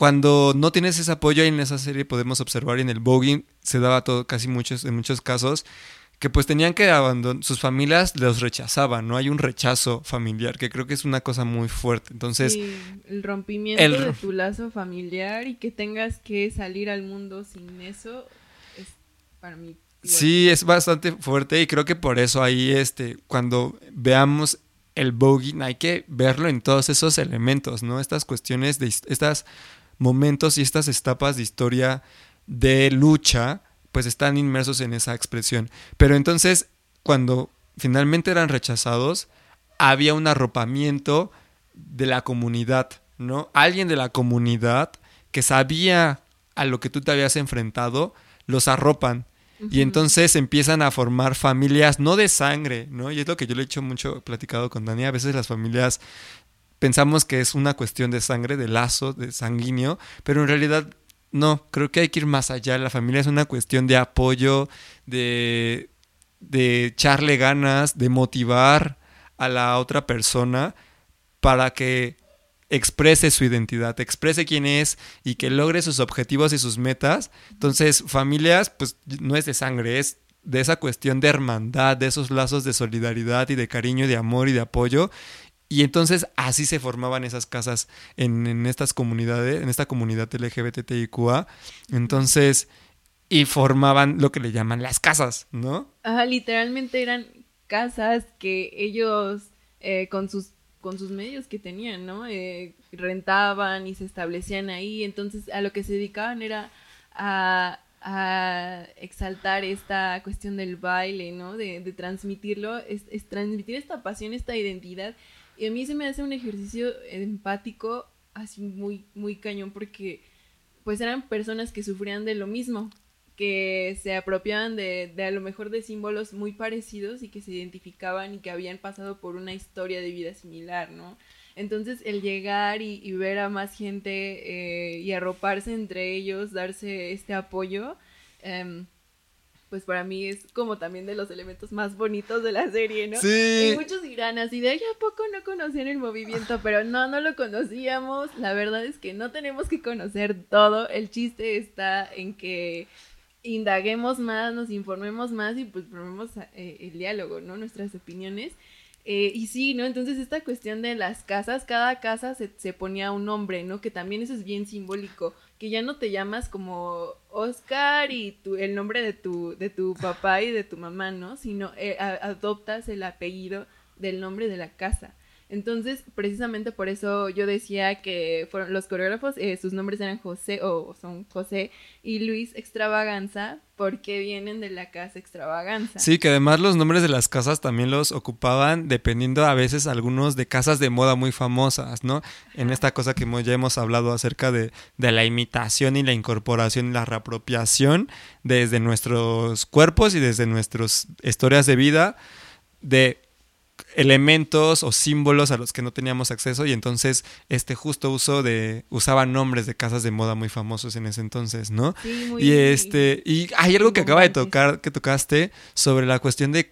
B: Cuando no tienes ese apoyo, en esa serie podemos observar en el voguing se daba todo, casi muchos, en muchos casos, que pues tenían que abandonar, sus familias los rechazaban, ¿no? Hay un rechazo familiar, que creo que es una cosa muy fuerte. Entonces...
A: el rompimiento de tu lazo familiar y que tengas que salir al mundo sin eso es para mí...
B: Sí, es bastante fuerte y creo que por eso ahí, este, cuando veamos el bogey, hay que verlo en todos esos elementos, ¿no? Estas cuestiones de estos momentos y estas etapas de historia de lucha pues están inmersos en esa expresión. Pero entonces, cuando finalmente eran rechazados, había un arropamiento de la comunidad, ¿no? Alguien de la comunidad que sabía a lo que tú te habías enfrentado, los arropan. Y entonces empiezan a formar familias, no de sangre, ¿no? Y es lo que yo le he hecho mucho platicado con Dani. A veces las familias pensamos que es una cuestión de sangre, de lazo, de sanguíneo, pero en realidad no, creo que hay que ir más allá. La familia es una cuestión de apoyo, de, de echarle ganas, de motivar a la otra persona para que exprese su identidad, exprese quién es y que logre sus objetivos y sus metas. Entonces, familias, pues no es de sangre, es de esa cuestión de hermandad, de esos lazos de solidaridad y de cariño, de amor y de apoyo. Y entonces así se formaban esas casas en, estas comunidades, en esta comunidad LGBTIQA. Entonces, y formaban lo que le llaman las casas, ¿no?
A: Ajá, literalmente eran casas que ellos eh, con sus con sus medios que tenían, ¿no? Eh, rentaban y se establecían ahí, entonces a lo que se dedicaban era a, exaltar esta cuestión del baile, ¿no? De, transmitirlo, es, transmitir esta pasión, esta identidad y a mí se me hace un ejercicio empático así muy, muy cañón porque pues eran personas que sufrían de lo mismo, que se apropiaban de, de, a lo mejor de símbolos muy parecidos y que se identificaban y que habían pasado por una historia de vida similar, ¿no? Entonces el llegar y, ver a más gente eh, y arroparse entre ellos, darse este apoyo, eh, pues para mí es como también de los elementos más bonitos de la serie, ¿no?
B: Sí.
A: Y muchos dirán así de, ¿a poco no conocían el movimiento? Pero no, no lo conocíamos. La verdad es que no tenemos que conocer todo. El chiste está en que indaguemos más, nos informemos más y pues formemos eh, el diálogo, ¿no? Nuestras opiniones. Eh, y sí, ¿no? Entonces esta cuestión de las casas, cada casa se, se ponía un nombre, ¿no? Que también eso es bien simbólico que ya no te llamas como Oscar y tu, el nombre de tu, de tu papá y de tu mamá, ¿no? Sino eh, adoptas el apellido del nombre de la casa. Entonces, precisamente por eso yo decía que fueron los coreógrafos, eh, sus nombres eran José o son José y Luis Extravaganza, porque vienen de la casa Extravaganza.
B: Sí, que además los nombres de las casas también los ocupaban dependiendo a veces algunos de casas de moda muy famosas, ¿no? En esta cosa que ya hemos hablado acerca de, de la imitación y la incorporación y la reapropiación desde nuestros cuerpos y desde nuestras historias de vida de elementos o símbolos a los que no teníamos acceso y entonces este justo uso de usaban nombres de casas de moda muy famosos en ese entonces, ¿no? y este y hay algo que acaba de tocar que tocaste sobre la cuestión de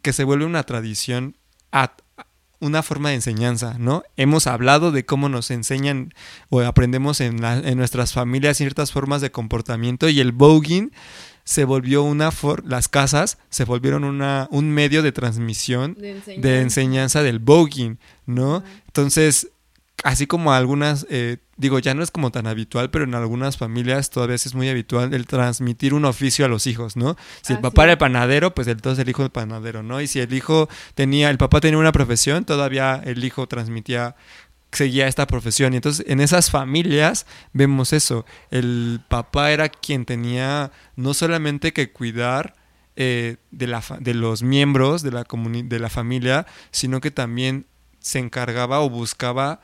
B: que se vuelve una tradición a una forma de enseñanza, ¿no? Hemos hablado de cómo nos enseñan o aprendemos en, en nuestras familias ciertas formas de comportamiento y el voguing se volvió una for las casas se volvieron una un medio de transmisión
A: De enseñanza.
B: de enseñanza del voguing, ¿no? Entonces, así como algunas, eh, digo, ya no es como tan habitual, pero en algunas familias todavía es muy habitual el transmitir un oficio a los hijos, ¿no? Si el
A: Ah,
B: papá
A: sí.
B: era el panadero, pues entonces el hijo el panadero, ¿no? Y si el hijo tenía, el papá tenía una profesión, todavía el hijo transmitía seguía esta profesión. Y entonces en esas familias vemos eso. El papá era quien tenía no solamente que cuidar eh, de, la de los miembros de la, de la familia, sino que también se encargaba o buscaba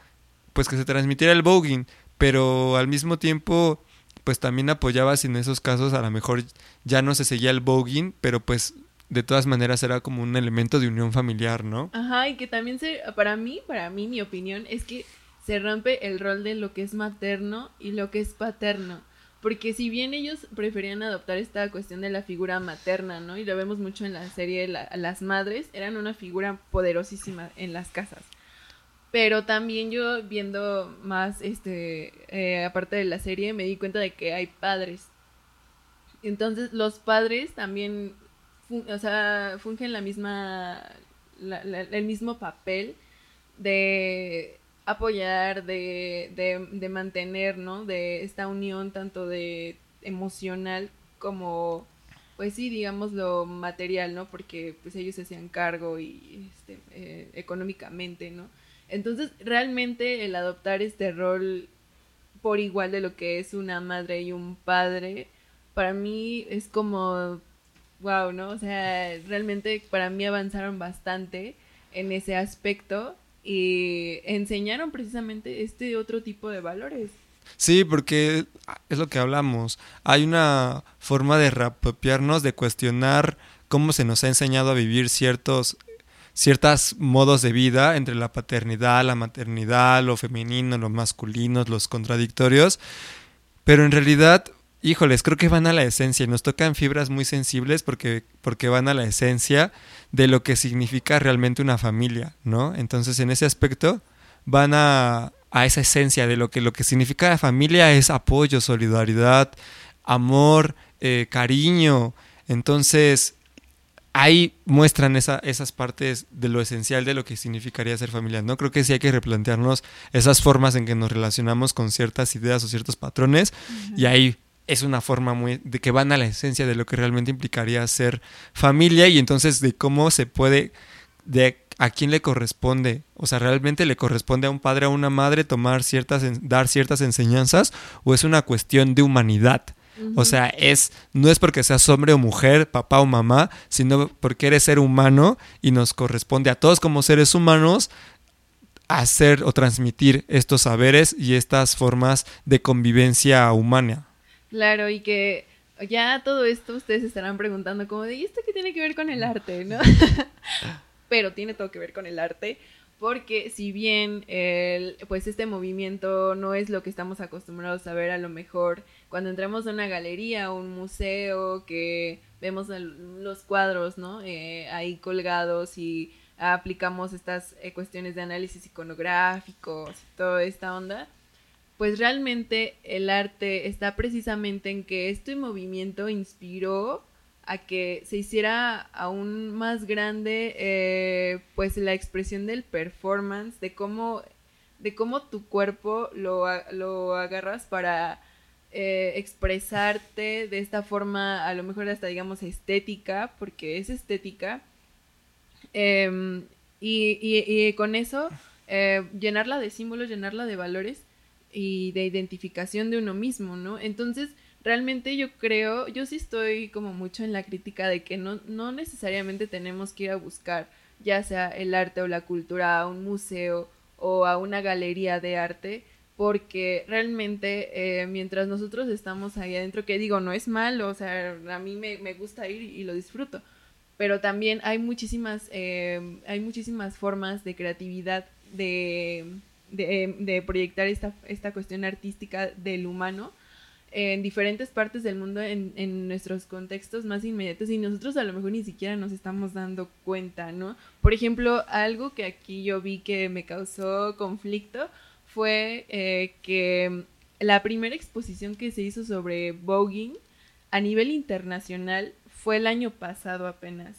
B: pues que se transmitiera el voguing, pero al mismo tiempo pues también apoyaba si en esos casos a lo mejor ya no se seguía el voguing, pero pues de todas maneras era como un elemento de unión familiar, ¿no?
A: Ajá, y que también se, para mí, para mí, mi opinión es que se rompe el rol de lo que es materno y lo que es paterno. Porque si bien ellos preferían adoptar esta cuestión de la figura materna, ¿no? Y lo vemos mucho en la serie, la- las madres eran una figura poderosísima en las casas. Pero también yo viendo más, este, eh, aparte de la serie, me di cuenta de que hay padres. Entonces los padres también, o sea, fungen la misma, el mismo papel de apoyar, de, de, de mantener, ¿no? De esta unión tanto de emocional como, pues sí, digamos lo material, ¿no? Porque pues ellos se hacían cargo y este, eh, económicamente, ¿no? Entonces, realmente el adoptar este rol por igual de lo que es una madre y un padre, para mí es como, wow, ¿no? O sea, realmente para mí avanzaron bastante en ese aspecto y enseñaron precisamente este otro tipo de valores.
B: Sí, porque es lo que hablamos. Hay una forma de reapropiarnos, de cuestionar cómo se nos ha enseñado a vivir ciertos ciertos modos de vida entre la paternidad, la maternidad, lo femenino, lo masculino, los contradictorios. Pero en realidad, híjoles, creo que van a la esencia y nos tocan fibras muy sensibles porque, porque van a la esencia de lo que significa realmente una familia, ¿no? Entonces, en ese aspecto, van a, a esa esencia de lo que, lo que significa la familia es apoyo, solidaridad, amor, eh, cariño. Entonces, ahí muestran esa, esas partes de lo esencial de lo que significaría ser familia, ¿no? Creo que sí hay que replantearnos esas formas en que nos relacionamos con ciertas ideas o ciertos patrones y ahí es una forma muy de que van a la esencia de lo que realmente implicaría ser familia y entonces de cómo se puede de a quién le corresponde, o sea, realmente le corresponde a un padre o a una madre tomar ciertas dar ciertas enseñanzas o es una cuestión de humanidad. O sea, es no es porque seas hombre o mujer, papá o mamá, sino porque eres ser humano y nos corresponde a todos como seres humanos hacer o transmitir estos saberes y estas formas de convivencia humana.
A: Claro, y que ya todo esto ustedes estarán preguntando como de, ¿y esto qué tiene que ver con el arte, no? Pero tiene todo que ver con el arte, porque si bien el, pues este movimiento no es lo que estamos acostumbrados a ver a lo mejor cuando entramos a una galería o un museo que vemos los cuadros, ¿no? Eh, ahí colgados y aplicamos estas eh, cuestiones de análisis iconográficos, toda esta onda pues realmente el arte está precisamente en que este movimiento inspiró a que se hiciera aún más grande eh, pues la expresión del performance, de cómo, de cómo tu cuerpo lo, lo agarras para eh, expresarte de esta forma, a lo mejor hasta digamos estética, porque es estética, Em, y, y- y con eso eh, llenarla de símbolos, llenarla de valores y de identificación de uno mismo, ¿no? Entonces, realmente yo creo, yo sí estoy como mucho en la crítica de que no, no necesariamente tenemos que ir a buscar ya sea el arte o la cultura a un museo o a una galería de arte, porque realmente eh, mientras nosotros estamos ahí adentro, que digo, no es malo, o sea, a mí me, me gusta ir y lo disfruto, pero también hay muchísimas, eh, hay muchísimas formas de creatividad, de, de, de proyectar esta, esta cuestión artística del humano en diferentes partes del mundo, en, en nuestros contextos más inmediatos, y nosotros a lo mejor ni siquiera nos estamos dando cuenta, ¿no? Por ejemplo, algo que aquí yo vi que me causó conflicto fue eh, que la primera exposición que se hizo sobre voguing a nivel internacional fue el año pasado apenas.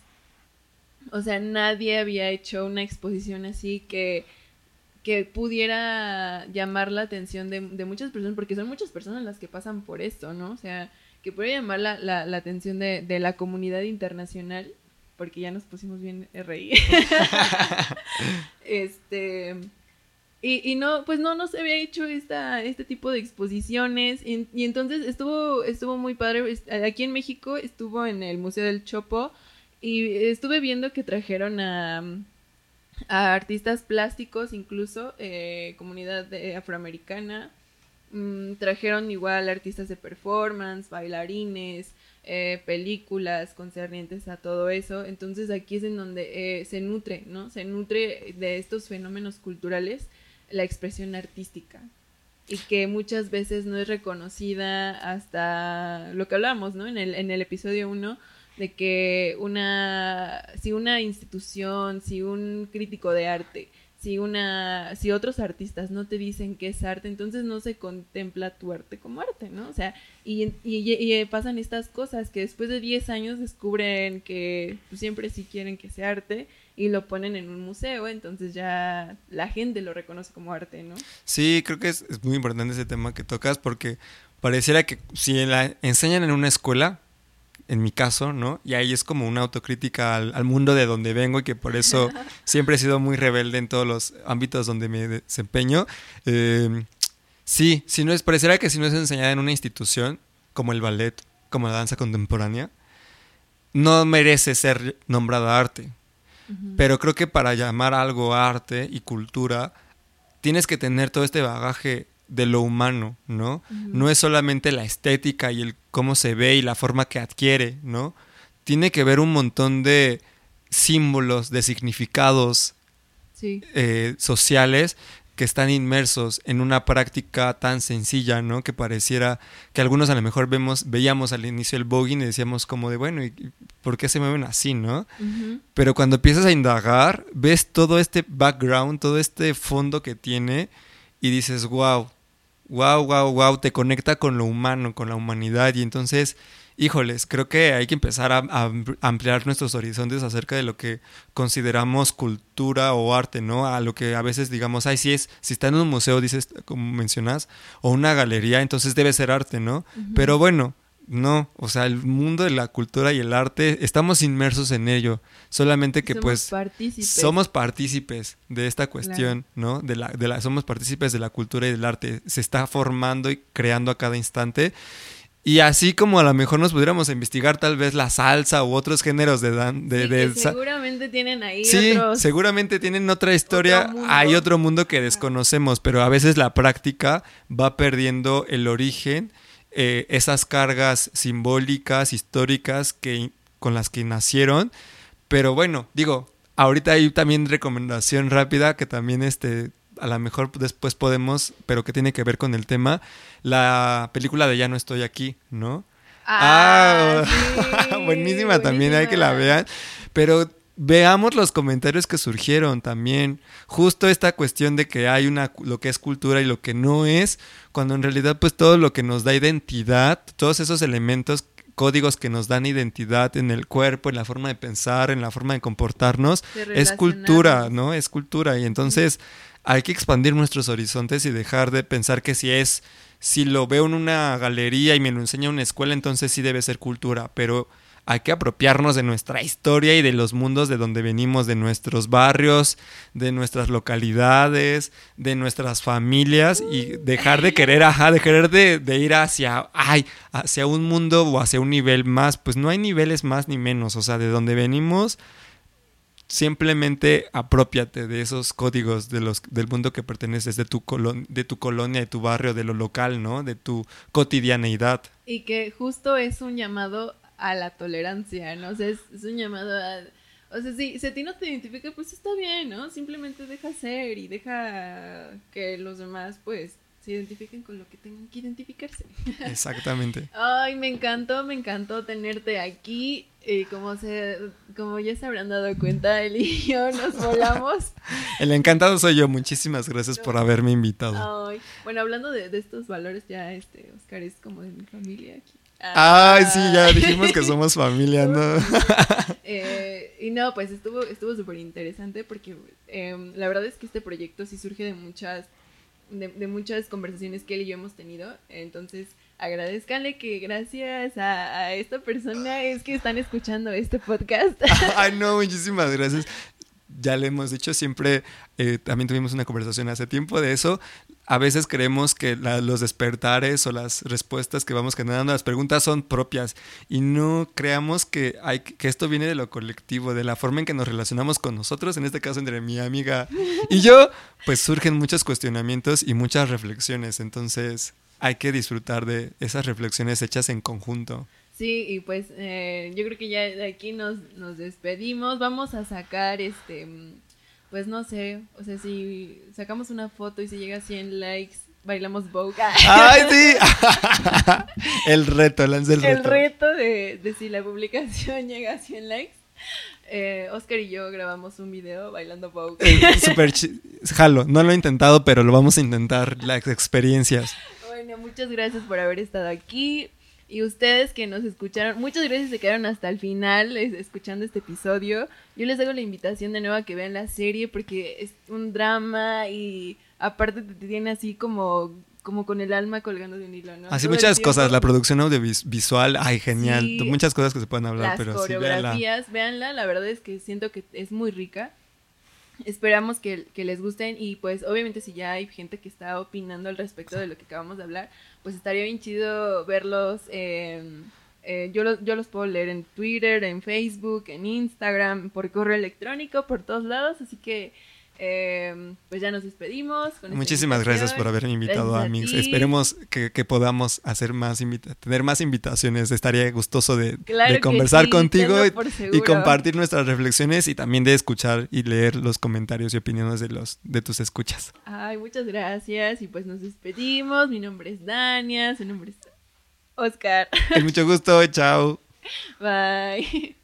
A: O sea, nadie había hecho una exposición así que, que pudiera llamar la atención de, muchas personas, porque son muchas personas las que pasan por esto, ¿no? O sea, que puede llamar la, la, atención de, de, la comunidad internacional, porque ya nos pusimos bien RI. este. Y, y, no, pues no, no se había hecho esta, este tipo de exposiciones. Y, y, entonces estuvo, estuvo muy padre. Aquí en México estuvo en el Museo del Chopo. Y estuve viendo que trajeron a, a artistas plásticos, incluso, eh, comunidad afroamericana. Mm, trajeron igual artistas de performance, bailarines, eh, películas concernientes a todo eso. Entonces aquí es en donde eh, se nutre, ¿no? Se nutre de estos fenómenos culturales la expresión artística y que muchas veces no es reconocida hasta lo que hablamos, ¿no? En el, en el episodio 1 de que una, si una institución, si un crítico de arte, si una, si otros artistas no te dicen que es arte, entonces no se contempla tu arte como arte, ¿no? O sea, y, y, pasan estas cosas que después de 10 años descubren que pues, siempre sí quieren que sea arte y lo ponen en un museo, entonces ya la gente lo reconoce como arte, ¿no?
B: Sí, creo que es, es muy importante ese tema que tocas porque pareciera que si la enseñan en una escuela, en mi caso, ¿no? Y ahí es como una autocrítica al, mundo de donde vengo y que por eso siempre he sido muy rebelde en todos los ámbitos donde me desempeño. Em, sí, si no es, pareciera que si no es enseñada en una institución como el ballet, como la danza contemporánea, no merece ser nombrada arte. Pero creo que para llamar algo arte y cultura, tienes que tener todo este bagaje de lo humano, ¿no? No es solamente la estética y el cómo se ve y la forma que adquiere, ¿no? Tiene que ver un montón de símbolos, de significados eh, sociales que están inmersos en una práctica tan sencilla, ¿no? Que pareciera que algunos a lo mejor vemos, veíamos al inicio el voguing y decíamos como de, bueno, ¿y por qué se mueven así, no? Pero cuando empiezas a indagar, ves todo este background, todo este fondo que tiene y dices, wow, wow, wow, wow, te conecta con lo humano, con la humanidad y entonces, híjoles, creo que hay que empezar a, ampliar nuestros horizontes acerca de lo que consideramos cultura o arte, ¿no? A lo que a veces digamos, ay, si es, si está en un museo, dices, como mencionas, o una galería, entonces debe ser arte, ¿no? Pero bueno, no, o sea, el mundo de la cultura y el arte, estamos inmersos en ello, solamente que pues somos partícipes de esta cuestión, ¿no? De la, de la, somos partícipes de la cultura y del arte, se está formando y creando a cada instante. Y así como a lo mejor nos pudiéramos investigar tal vez la salsa u otros géneros de dan de,
A: seguramente tienen ahí
B: sí, seguramente tienen otra historia, hay otro mundo que desconocemos, pero a veces la práctica va perdiendo el origen eh, esas cargas simbólicas, históricas que, con las que nacieron. Pero bueno, digo, ahorita hay también recomendación rápida que también este, a lo mejor después podemos, pero que tiene que ver con el tema, la película de Ya no estoy aquí, ¿no?
A: Ah,
B: ah buenísima, también hay que la vean. Pero veamos los comentarios que surgieron también. Justo esta cuestión de que hay una lo que es cultura y lo que no es, cuando en realidad pues todo lo que nos da identidad, todos esos elementos códigos que nos dan identidad en el cuerpo, en la forma de pensar, en la forma de comportarnos, es cultura, ¿no? Es cultura y entonces hay que expandir nuestros horizontes y dejar de pensar que si es si lo veo en una galería y me lo enseña una escuela, entonces sí debe ser cultura, pero hay que apropiarnos de nuestra historia y de los mundos de donde venimos, de nuestros barrios, de nuestras localidades, de nuestras familias y dejar de querer, ajá, de de, ir hacia, hacia un mundo o hacia un nivel más, pues no hay niveles más ni menos, o sea, de donde venimos, simplemente apropiate de esos códigos de los, del mundo que perteneces, de tu, de tu colonia, de tu barrio, de lo local, ¿no? De tu cotidianeidad.
A: Y que justo es un llamado a la tolerancia, ¿no? O sea, es, un llamado a... O sea, si, si a ti no te identifica, pues está bien, ¿no? Simplemente deja ser y deja que los demás, pues, se identifiquen con lo que tengan que identificarse.
B: Exactamente.
A: Ay, me encantó, me encantó tenerte aquí. Y como, se, como ya se habrán dado cuenta, él y yo nos volamos.
B: El encantado soy yo. Muchísimas gracias por haberme invitado.
A: Ay, bueno, hablando de, de, estos valores, ya este Oscar es como de mi familia aquí.
B: Ay, sí, ya dijimos que somos familia, ¿no?
A: Eh, y no, pues estuvo estuvo súper interesante porque em, la verdad es que este proyecto sí surge de muchas de, muchas conversaciones que él y yo hemos tenido. Entonces, agradezcanle que gracias a, esta persona es que están escuchando este podcast.
B: Ay, no, muchísimas gracias. Ya le hemos dicho, siempre eh, también tuvimos una conversación hace tiempo de eso. A veces creemos que los despertares o las respuestas que vamos generando a las preguntas son propias y no creamos que esto viene de lo colectivo, de la forma en que nos relacionamos con nosotros, en este caso entre mi amiga y yo, pues surgen muchos cuestionamientos y muchas reflexiones. Entonces hay que disfrutar de esas reflexiones hechas en conjunto.
A: Sí, y pues eh, yo creo que ya de aquí nos, nos despedimos. Vamos a sacar este, pues no sé, o sea, si sacamos una foto y si llega a 100 likes, bailamos Vogue.
B: ¡Ay, sí! el reto, lance el reto.
A: El reto de, de si la publicación llega a 100 likes. Eh, Oscar y yo grabamos un video bailando Vogue.
B: Eh, super jalo, no lo he intentado, pero lo vamos a intentar, las experiencias.
A: Bueno, muchas gracias por haber estado aquí. Y ustedes que nos escucharon, muchas gracias se quedaron hasta el final escuchando este episodio. Yo les hago la invitación de nuevo a que vean la serie porque es un drama y aparte te tiene así como como con el alma colgando de un hilo, ¿no?
B: Así muchas cosas, la producción audiovisual, ay, genial, muchas cosas que se pueden hablar,
A: las
B: pero
A: coreografías, sí, véanla. la verdad es que siento que es muy rica. Esperamos que, que, les gusten y pues obviamente si ya hay gente que está opinando al respecto de lo que acabamos de hablar, pues estaría bien chido verlos. Eh, yo, los, yo los puedo leer en Twitter, en Facebook, en Instagram, por correo electrónico, por todos lados, así que eh, pues ya nos despedimos.
B: Muchísimas gracias por haberme invitado, a mí. Esperemos que, podamos hacer más tener más invitaciones. Estaría gustoso de, conversar contigo y, compartir nuestras reflexiones y también de escuchar y leer los comentarios y opiniones de los de tus escuchas.
A: Ay, muchas gracias y pues nos despedimos. Mi nombre es Dania, su nombre es Oscar.
B: mucho gusto, chao.
A: Bye.